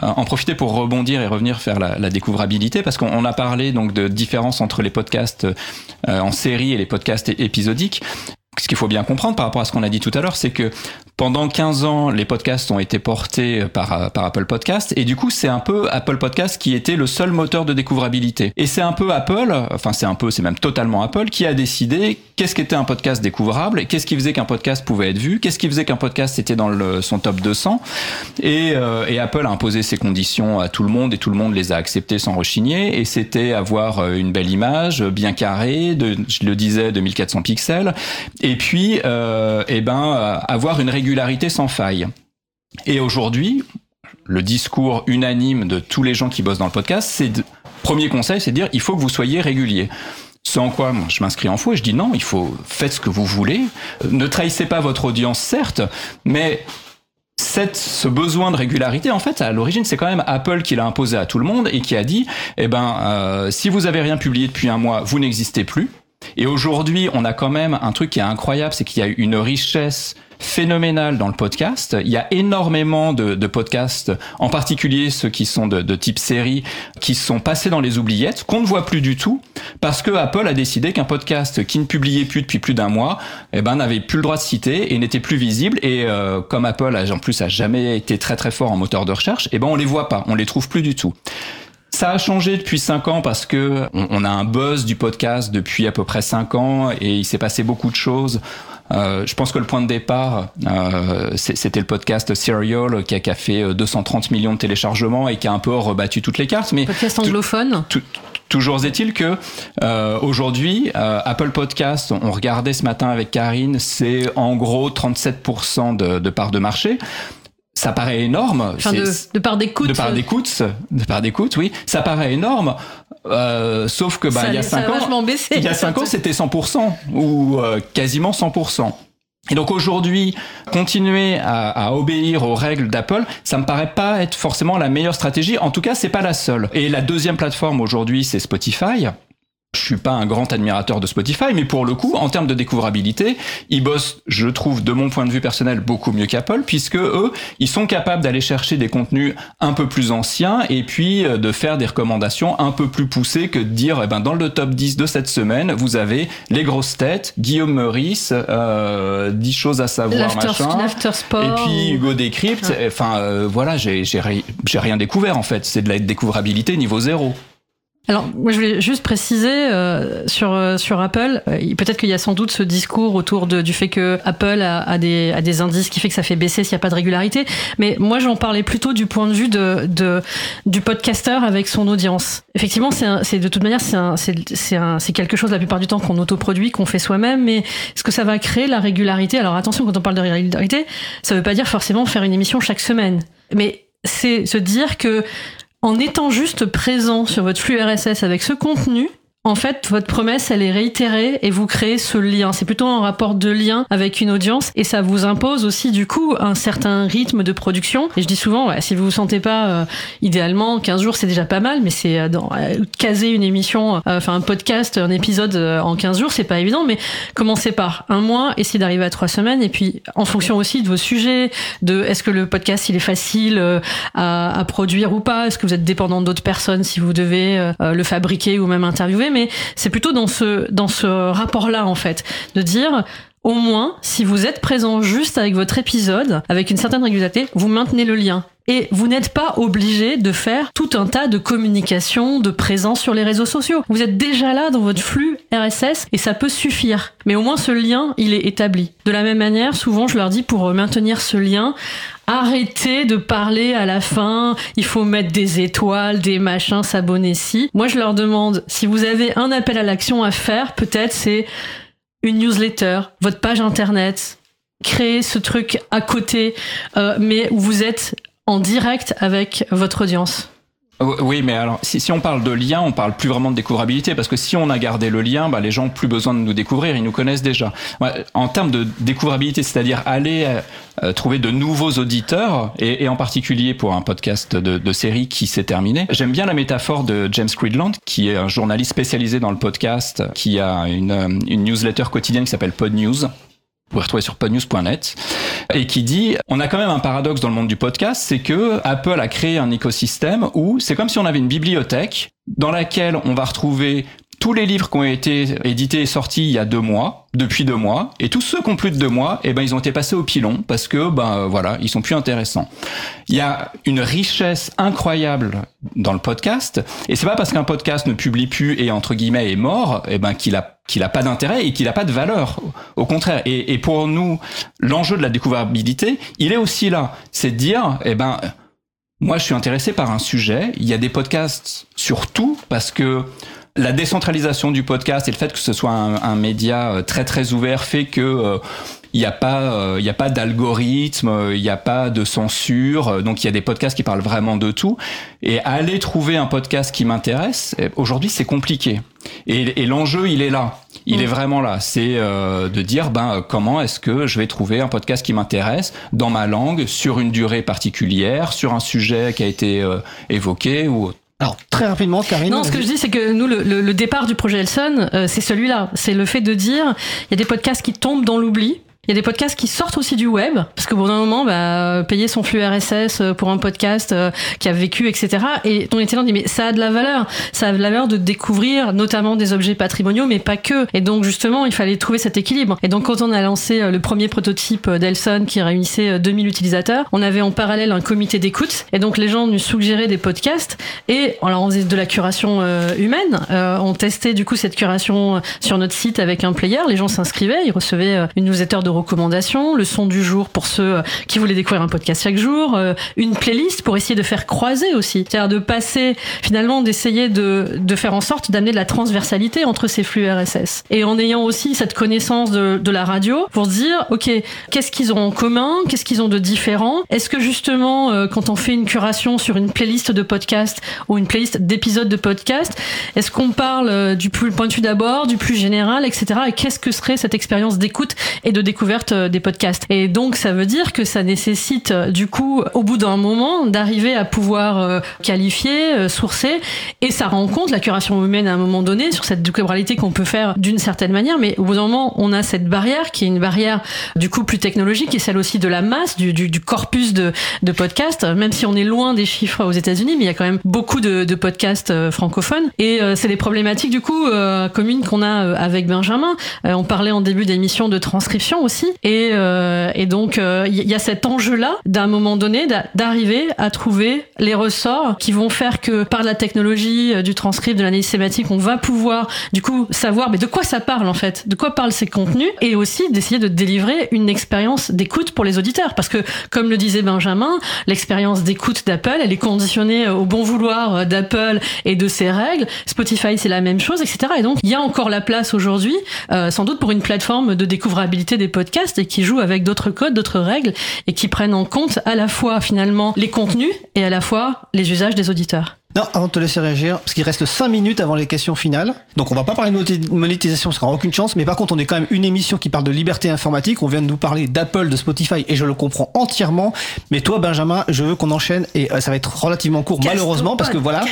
en profiter pour rebondir et revenir faire la, la découvrabilité parce qu'on on a parlé donc de différence entre les podcasts euh, en série et les podcasts épisodiques. Ce qu'il faut bien comprendre par rapport à ce qu'on a dit tout à l'heure, c'est que pendant 15 ans, les podcasts ont été portés par, par Apple Podcast et du coup, c'est un peu Apple Podcast qui était le seul moteur de découvrabilité. Et c'est un peu Apple, enfin c'est un peu, c'est même totalement Apple qui a décidé qu'est-ce qu'était un podcast découvrable, qu'est-ce qui faisait qu'un podcast pouvait être vu, qu'est-ce qui faisait qu'un podcast était dans le, son top 200. Et, euh, et Apple a imposé ses conditions à tout le monde et tout le monde les a acceptées sans rechigner. Et c'était avoir euh, une belle image, bien carrée, de, je le disais, de 1400 pixels. Puis, euh, eh ben, euh, avoir une régularité sans faille. Et aujourd'hui, le discours unanime de tous les gens qui bossent dans le podcast, c'est premier conseil, c'est de dire il faut que vous soyez régulier. Sans quoi, je m'inscris en faux et je dis non, il faut faites ce que vous voulez. Euh, Ne trahissez pas votre audience, certes, mais cette, ce besoin de régularité, en fait, à l'origine, c'est quand même Apple qui l'a imposé à tout le monde et qui a dit, eh ben, si vous avez rien publié depuis un mois, vous n'existez plus. Et aujourd'hui, on a quand même un truc qui est incroyable, c'est qu'il y a une richesse phénoménale dans le podcast. Il y a énormément de, podcasts, en particulier ceux qui sont de, de type série, qui sont passés dans les oubliettes, qu'on ne voit plus du tout, parce que Apple a décidé qu'un podcast qui ne publiait plus depuis plus d'un mois, eh ben, n'avait plus le droit de citer et n'était plus visible. Et euh, comme Apple, a, en plus, a jamais été très très fort en moteur de recherche, eh ben, on les voit pas, on les trouve plus du tout. Ça a changé depuis 5 ans parce que on, a un buzz du podcast depuis à peu près 5 ans et il s'est passé beaucoup de choses. Euh, je pense que le point de départ, euh, c'était le podcast Serial qui a, qui a fait euh, 230 millions de téléchargements et qui a un peu rebattu toutes les cartes. Mais Podcast anglophone. Tou- Toujours est-il que euh, aujourd'hui, euh, Apple Podcast, on regardait ce matin avec Karine, c'est en gros 37% de, de part de marché. Ça paraît énorme. Enfin, de, de part d'écoute. de part d'écoute, de part d'écoute, oui, ça paraît énorme. Euh, sauf que bah, ça, il y a ça 5 a ans, baissé. il y a 5 ans, c'était 100% ou euh, quasiment 100%. Et donc aujourd'hui, continuer à, à obéir aux règles d'Apple, ça me paraît pas être forcément la meilleure stratégie. En tout cas, c'est pas la seule. Et la deuxième plateforme aujourd'hui, c'est Spotify. Je suis pas un grand admirateur de Spotify, mais pour le coup, en termes de découvrabilité, ils bossent, je trouve, de mon point de vue personnel, beaucoup mieux qu'Apple, puisque eux, ils sont capables d'aller chercher des contenus un peu plus anciens et puis euh, de faire des recommandations un peu plus poussées que de dire, eh ben, dans le top 10 de cette semaine, vous avez les grosses têtes, Guillaume Meurice, euh, 10 choses à savoir, machin. Et puis Hugo Décrypte, enfin euh, voilà, j'ai j'ai ri- j'ai rien découvert en fait, c'est de la découvrabilité niveau zéro. Alors, moi, je voulais juste préciser euh, sur euh, sur Apple. euh, Peut-être qu'il y a sans doute ce discours autour de, du fait que Apple a, a des a des indices qui fait que ça fait baisser s'il n'y a pas de régularité. Mais moi, j'en parlais plutôt du point de vue de, de du podcasteur avec son audience. Effectivement, c'est de toute manière c'est quelque chose la plupart du temps qu'on autoproduit, qu'on fait soi-même. Mais est-ce que ça va créer la régularité? Alors attention, quand on parle de régularité, ça veut pas dire forcément faire une émission chaque semaine. Mais c'est se dire que en étant juste présent sur votre flux RSS avec ce contenu, en fait, votre promesse, elle est réitérée et vous créez ce lien. C'est plutôt un rapport de lien avec une audience et ça vous impose aussi, du coup, un certain rythme de production. Et je dis souvent, ouais, si vous vous sentez pas, euh, idéalement, 15 jours, c'est déjà pas mal, mais c'est euh, euh, caser une émission, euh, enfin un podcast, un épisode euh, en 15 jours, c'est pas évident, mais commencez par un mois, essayez d'arriver à trois semaines et puis en fonction aussi de vos sujets, de est-ce que le podcast, il est facile à, à produire ou pas, est-ce que vous êtes dépendant d'autres personnes si vous devez le fabriquer ou même interviewer, mais c'est plutôt dans ce, rapport-là, en fait, de dire, au moins, si vous êtes présent juste avec votre épisode, avec une certaine régularité, vous maintenez le lien. Et vous n'êtes pas obligé de faire tout un tas de communication, de présence sur les réseaux sociaux. Vous êtes déjà là dans votre flux RSS et ça peut suffire. Mais au moins ce lien, il est établi. De la même manière, souvent je leur dis pour maintenir ce lien, arrêtez de parler à la fin, il faut mettre des étoiles, des machins, s'abonner si. Moi je leur demande si vous avez un appel à l'action à faire, peut-être c'est une newsletter, votre page internet, créer ce truc à côté, euh, mais où vous êtes en direct avec votre audience. Oui, mais alors, si, on parle de lien, on parle plus vraiment de découvrabilité, parce que si on a gardé le lien, bah, les gens ont plus besoin de nous découvrir, ils nous connaissent déjà. En termes de découvrabilité, c'est-à-dire aller euh, trouver de nouveaux auditeurs, et, en particulier pour un podcast de, série qui s'est terminé, j'aime bien la métaphore de James Creedland, qui est un journaliste spécialisé dans le podcast, qui a une, une newsletter quotidienne qui s'appelle Pod News. Vous pouvez retrouver sur podnews.net et qui dit on a quand même un paradoxe dans le monde du podcast, c'est que Apple a créé un écosystème où c'est comme si on avait une bibliothèque dans laquelle on va retrouver tous les livres qui ont été édités et sortis il y a deux mois, depuis deux mois, et tous ceux qui ont plus de deux mois, eh ben ils ont été passés au pilon parce que ben voilà, ils sont plus intéressants. Il y a une richesse incroyable dans le podcast, et c'est pas parce qu'un podcast ne publie plus et entre guillemets est mort, eh ben qu'il a qu'il a pas d'intérêt et qu'il a pas de valeur. Au contraire. Et, et pour nous, l'enjeu de la découvrabilité, il est aussi là. C'est de dire, eh ben, moi, je suis intéressé par un sujet. Il y a des podcasts sur tout parce que la décentralisation du podcast et le fait que ce soit un, un média très très ouvert fait que euh, il n'y a pas, euh, il y a pas d'algorithme, il n'y a pas de censure, donc il y a des podcasts qui parlent vraiment de tout. Et aller trouver un podcast qui m'intéresse, aujourd'hui c'est compliqué. Et, et l'enjeu, il est là. Il mmh. est vraiment là. C'est euh, de dire, ben, comment est-ce que je vais trouver un podcast qui m'intéresse dans ma langue, sur une durée particulière, sur un sujet qui a été euh, évoqué ou autre. Alors très rapidement, Karine. Non, ce que je dis, c'est que nous, le, le, le départ du projet Elson, euh, c'est celui-là. C'est le fait de dire, il y a des podcasts qui tombent dans l'oubli. Il y a des podcasts qui sortent aussi du web, parce qu'au bout d'un moment, bah, payer son flux RSS pour un podcast euh, qui a vécu, etc. Et on était là, on dit, mais ça a de la valeur. Ça a de la valeur de découvrir notamment des objets patrimoniaux, mais pas que. Et donc, justement, il fallait trouver cet équilibre. Et donc, quand on a lancé euh, le premier prototype d'Elson qui réunissait 2000 utilisateurs, on avait en parallèle un comité d'écoute. Et donc, les gens nous suggéraient des podcasts. Et alors, on faisait de la curation euh, humaine. on testait, du coup, cette curation sur notre site avec un player. Les gens s'inscrivaient, ils recevaient une newsletter de recommandations, le son du jour pour ceux qui voulaient découvrir un podcast chaque jour, euh, une playlist pour essayer de faire croiser aussi, c'est-à-dire de passer finalement d'essayer de, faire en sorte d'amener de la transversalité entre ces flux RSS et en ayant aussi cette connaissance de, la radio pour se dire ok qu'est-ce qu'ils ont en commun, qu'est-ce qu'ils ont de différent, est-ce que justement euh, quand on fait une curation sur une playlist de podcast ou une playlist d'épisodes de podcast, est-ce qu'on parle euh, du plus point de vue d'abord, du plus général, etc. Et qu'est-ce que serait cette expérience d'écoute et de découverte? Des podcasts. Et donc, ça veut dire que ça nécessite, du coup, au bout d'un moment, d'arriver à pouvoir euh, qualifier, euh, sourcer, et ça rend compte la curation humaine à un moment donné sur cette découvrabilité qu'on peut faire d'une certaine manière, mais au bout d'un moment, on a cette barrière qui est une barrière, du coup, plus technologique, et celle aussi de la masse, du, corpus de, podcasts, même si on est loin des chiffres aux États-Unis, mais il y a quand même beaucoup de, podcasts euh, francophones, et c'est des problématiques, du coup, communes qu'on a avec Benjamin. on parlait en début d'émission de transcription aussi euh, et donc, il euh, y a cet enjeu-là, d'un moment donné, d'arriver à trouver les ressorts qui vont faire que par la technologie euh, du transcript, de l'analyse sématique, on va pouvoir, du coup, savoir mais de quoi ça parle en fait, de quoi parlent ces contenus, et aussi d'essayer de délivrer une expérience d'écoute pour les auditeurs. Parce que, comme le disait Benjamin, l'expérience d'écoute d'Apple, elle est conditionnée au bon vouloir d'Apple et de ses règles. Spotify, c'est la même chose, etc. Et donc, il y a encore la place aujourd'hui, sans doute pour une plateforme de découvrabilité des podcasts et qui joue avec d'autres codes, d'autres règles et qui prennent en compte à la fois finalement les contenus et à la fois les usages des auditeurs. Non, avant de te laisser réagir, parce qu'il reste 5 minutes avant les questions finales. Donc on va pas parler de monétisation parce qu'on n'a aucune chance, mais par contre on est quand même une émission qui parle de liberté informatique. On vient de nous parler d'Apple, de Spotify, et je le comprends entièrement. Mais toi, Benjamin, je veux qu'on enchaîne, et euh, ça va être relativement court, malheureusement, parce que voilà,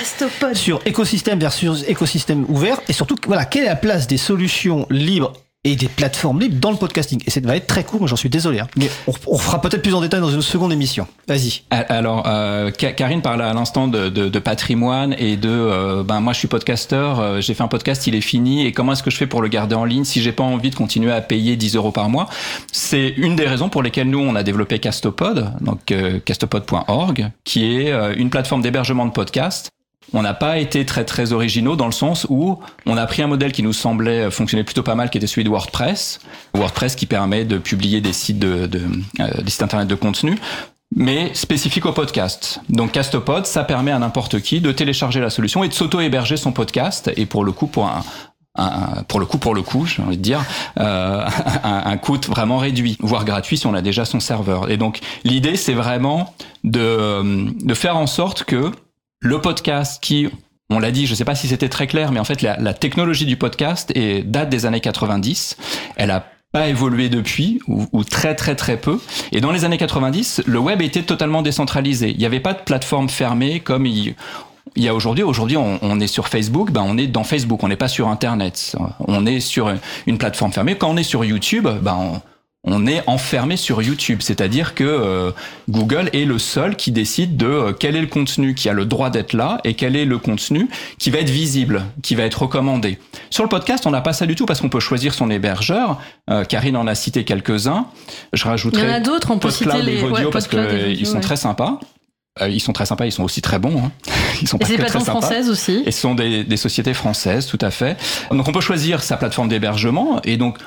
sur écosystème versus écosystème ouvert, et surtout, voilà, quelle est la place des solutions libres et des plateformes libres dans le podcasting. Et ça va être très court, j'en suis désolé. Hein. Mais on, on, fera peut-être plus en détail dans une seconde émission. Vas-y. Alors, euh, Karine parlait à l'instant de, de, de, patrimoine et de, euh, ben moi je suis podcasteur, euh, j'ai fait un podcast, il est fini, et comment est-ce que je fais pour le garder en ligne si j'ai pas envie de continuer à payer 10 euros par mois? C'est une des raisons pour lesquelles nous on a développé Castopod, donc euh, castopod.org, qui est une plateforme d'hébergement de podcasts on n'a pas été très très originaux dans le sens où on a pris un modèle qui nous semblait fonctionner plutôt pas mal, qui était celui de WordPress. WordPress qui permet de publier des sites de, euh, des sites internet de contenu mais spécifique au podcast. Donc Castopod, ça permet à n'importe qui de télécharger la solution et de s'auto-héberger son podcast. Et pour le coup, pour un, pour le coup, pour le coup, j'ai envie de dire, euh, un, un, coût vraiment réduit, voire gratuit si on a déjà son serveur. Et donc l'idée, c'est vraiment de, de faire en sorte que le podcast qui, on l'a dit, je ne sais pas si c'était très clair, mais en fait la, technologie du podcast est, date des années 90. Elle a pas évolué depuis, ou, très très très peu. Et dans les années 90, le web était totalement décentralisé. Il n'y avait pas de plateforme fermée comme il, y a aujourd'hui. Aujourd'hui, on, est sur Facebook, ben on est dans Facebook, on n'est pas sur Internet. On est sur une plateforme fermée. Quand on est sur YouTube, ben on, on est enfermé sur YouTube, c'est-à-dire que euh, Google est le seul qui décide de euh, quel est le contenu qui a le droit d'être là et quel est le contenu qui va être visible, qui va être recommandé. Sur le podcast, on n'a pas ça du tout parce qu'on peut choisir son hébergeur. Euh, Karine en a cité quelques-uns. Je rajouterai. Il y en a d'autres, on peut citer les ouais, parce qu'ils sont très sympas. ils sont très sympas, ils sont aussi très bons. Hein. Ils sont et c'est des plateformes françaises aussi. Et ce sont des, des, sociétés françaises, tout à fait. Donc on peut choisir sa plateforme d'hébergement. Et donc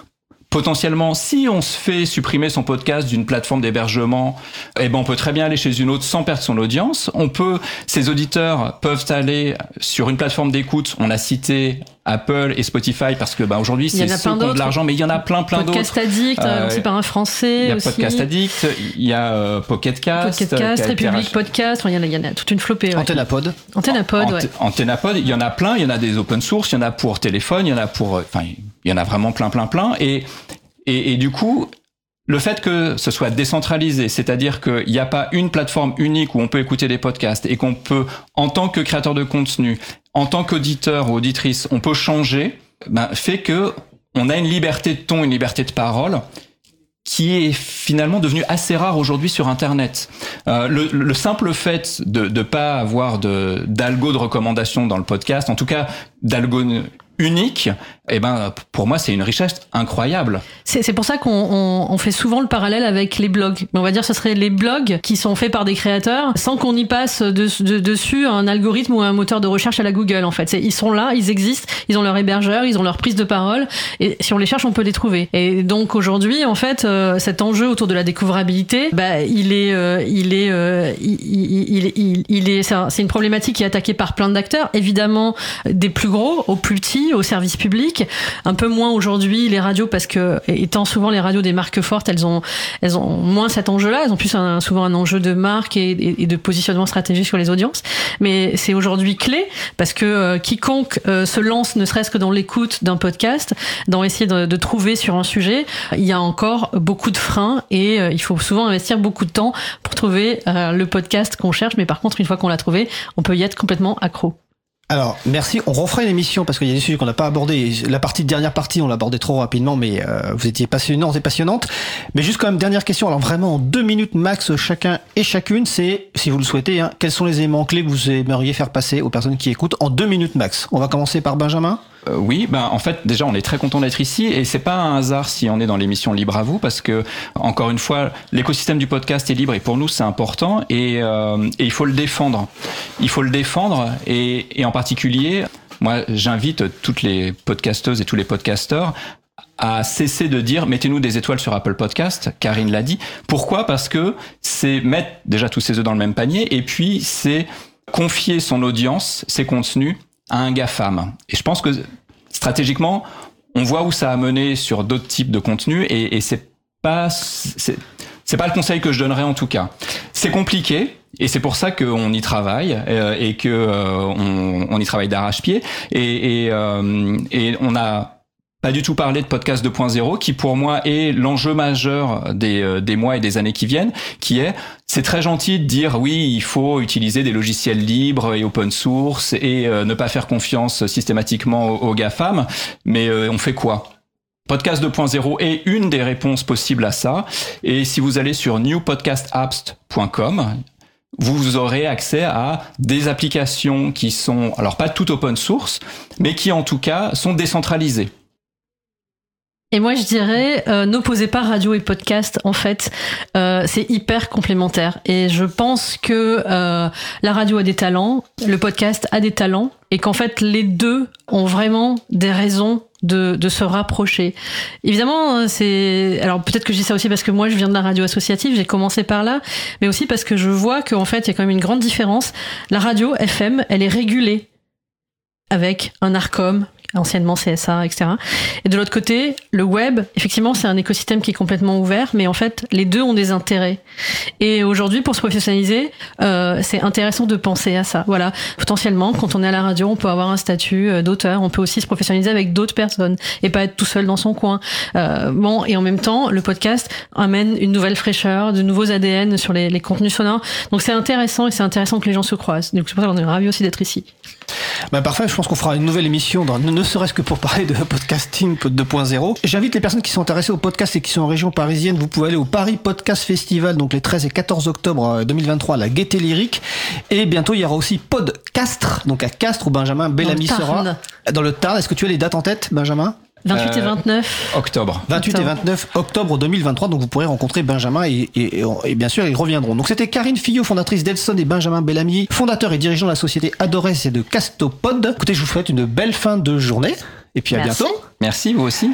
potentiellement, si on se fait supprimer son podcast d'une plateforme d'hébergement, eh ben on peut très bien aller chez une autre sans perdre son audience. On peut, ses auditeurs peuvent aller sur une plateforme d'écoute. On a cité Apple et Spotify parce que bah, aujourd'hui c'est ceux qui ont de l'argent, mais il y en a plein plein d'autres. Podcast Addict, euh, aussi par un français. Il y a aussi. Podcast Addict, il y a euh, Pocket Cast, Pocket Cast, République Podcast, il y, en a, il y en a toute une flopée. Ouais. Antennapod. Antennapod, ouais. Antennapod, il y en a plein, il y en a des open source, il y en a pour téléphone, il y en a pour, enfin il y en a vraiment plein plein plein et et, du coup, le fait que ce soit décentralisé, c'est-à-dire qu'il n'y a pas une plateforme unique où on peut écouter des podcasts et qu'on peut, en tant que créateur de contenu, en tant qu'auditeur ou auditrice, on peut changer, ben, fait que on a une liberté de ton, une liberté de parole qui est finalement devenue assez rare aujourd'hui sur Internet. Euh, le, le, simple fait de ne pas avoir d'algo de recommandation dans le podcast, en tout cas d'algo unique, eh ben pour moi c'est une richesse incroyable. C'est pour ça qu'on on, on fait souvent le parallèle avec les blogs. Mais on va dire ce serait les blogs qui sont faits par des créateurs sans qu'on y passe de, de, dessus un algorithme ou un moteur de recherche à la Google en fait. Ils sont là, ils existent, ils ont leur hébergeur, ils ont leur prise de parole et si on les cherche on peut les trouver. Et donc aujourd'hui en fait euh, cet enjeu autour de la découvrabilité, bah, il est euh, il est euh, il, il, il, est c'est une problématique qui est attaquée par plein d'acteurs évidemment des plus gros aux plus petits au service public. Un peu moins aujourd'hui les radios parce que étant souvent les radios des marques fortes, elles ont elles ont moins cet enjeu-là. Elles ont plus un, souvent un enjeu de marque et, de positionnement stratégique sur les audiences. Mais c'est aujourd'hui clé parce que euh, quiconque euh, se lance, ne serait-ce que dans l'écoute d'un podcast, dans essayer de, de, trouver sur un sujet, il y a encore beaucoup de freins et euh, il faut souvent investir beaucoup de temps pour trouver le podcast qu'on cherche. Mais par contre, une fois qu'on l'a trouvé, on peut y être complètement accro. Alors, merci. On refera une émission parce qu'il y a des sujets qu'on n'a pas abordés. La partie dernière partie, on l'a abordé trop rapidement, mais euh, vous étiez passionnants et passionnantes. Mais juste quand même, dernière question. Alors vraiment, en deux minutes max chacun et chacune, c'est, si vous le souhaitez, hein, quels sont les éléments clés que vous aimeriez faire passer aux personnes qui écoutent en deux minutes max? On va commencer par Benjamin. Euh, oui, ben en fait déjà on est très content d'être ici et c'est pas un hasard si on est dans l'émission Libre à vous parce que encore une fois l'écosystème du podcast est libre et pour nous c'est important et, euh, et, il faut le défendre. Il faut le défendre et, et en particulier moi j'invite toutes les podcasteuses et tous les podcasteurs à cesser de dire mettez-nous des étoiles sur Apple Podcast, Karine l'a dit. Pourquoi? Parce que c'est mettre déjà tous ses œufs dans le même panier et puis c'est confier son audience, ses contenus à un GAFAM. Et je pense que stratégiquement, on voit où ça a mené sur d'autres types de contenus et, et c'est pas c'est pas le conseil que je donnerais en tout cas. C'est compliqué et c'est pour ça qu'on y travaille euh, et que euh, on, on, y travaille d'arrache-pied et, et, euh, et on a pas du tout parler de podcast 2.0 qui pour moi est l'enjeu majeur des, euh, des mois et des années qui viennent qui est c'est très gentil de dire oui il faut utiliser des logiciels libres et open source et euh, ne pas faire confiance systématiquement aux, GAFAM. Mais euh, on fait quoi? Podcast 2.0 est une des réponses possibles à ça. Et si vous allez sur newpodcastapps.com vous aurez accès à des applications qui sont, alors pas toutes open source, mais qui en tout cas sont décentralisées. Et moi, je dirais, euh, n'opposez pas radio et podcast. En fait, euh, c'est hyper complémentaire. Et je pense que euh, la radio a des talents, le podcast a des talents, et qu'en fait, les deux ont vraiment des raisons de, de se rapprocher. Évidemment, c'est alors peut-être que je dis ça aussi parce que moi, je viens de la radio associative, j'ai commencé par là, mais aussi parce que je vois qu'en fait, il y a quand même une grande différence. La radio FM, elle est régulée avec un ARCOM, anciennement CSA, etc. Et de l'autre côté, le web, effectivement, c'est un écosystème qui est complètement ouvert, mais en fait, les deux ont des intérêts. Et aujourd'hui, pour se professionnaliser, euh, c'est intéressant de penser à ça. Voilà, potentiellement, quand on est à la radio, on peut avoir un statut euh, d'auteur, on peut aussi se professionnaliser avec d'autres personnes et pas être tout seul dans son coin. Euh, bon, et en même temps, le podcast amène une nouvelle fraîcheur, de nouveaux ADN sur les, les contenus sonores. Donc c'est intéressant et c'est intéressant que les gens se croisent. Donc c'est pour ça qu'on est ravis aussi d'être ici. Ben parfait, je pense qu'on fera une nouvelle émission, dans, ne serait-ce que pour parler de podcasting 2.0. J'invite les personnes qui sont intéressées au podcast et qui sont en région parisienne, vous pouvez aller au Paris Podcast Festival, donc les 13 et 14 octobre 2023 à la Gaieté Lyrique. Et bientôt, il y aura aussi Podcastre, donc à Castres, où Benjamin Bellamy sera. Dans le Tarn, est-ce que tu as les dates en tête, Benjamin? 28 et 29 euh, octobre. 28 octobre. et 29 octobre 2023. Donc vous pourrez rencontrer Benjamin et, et, et, bien sûr ils reviendront. Donc c'était Karine Fillot, fondatrice d'Elson et Benjamin Bellamy, fondateur et dirigeant de la société Adores et de Castopod. Écoutez, je vous souhaite une belle fin de journée et puis à Merci. bientôt. Merci vous aussi.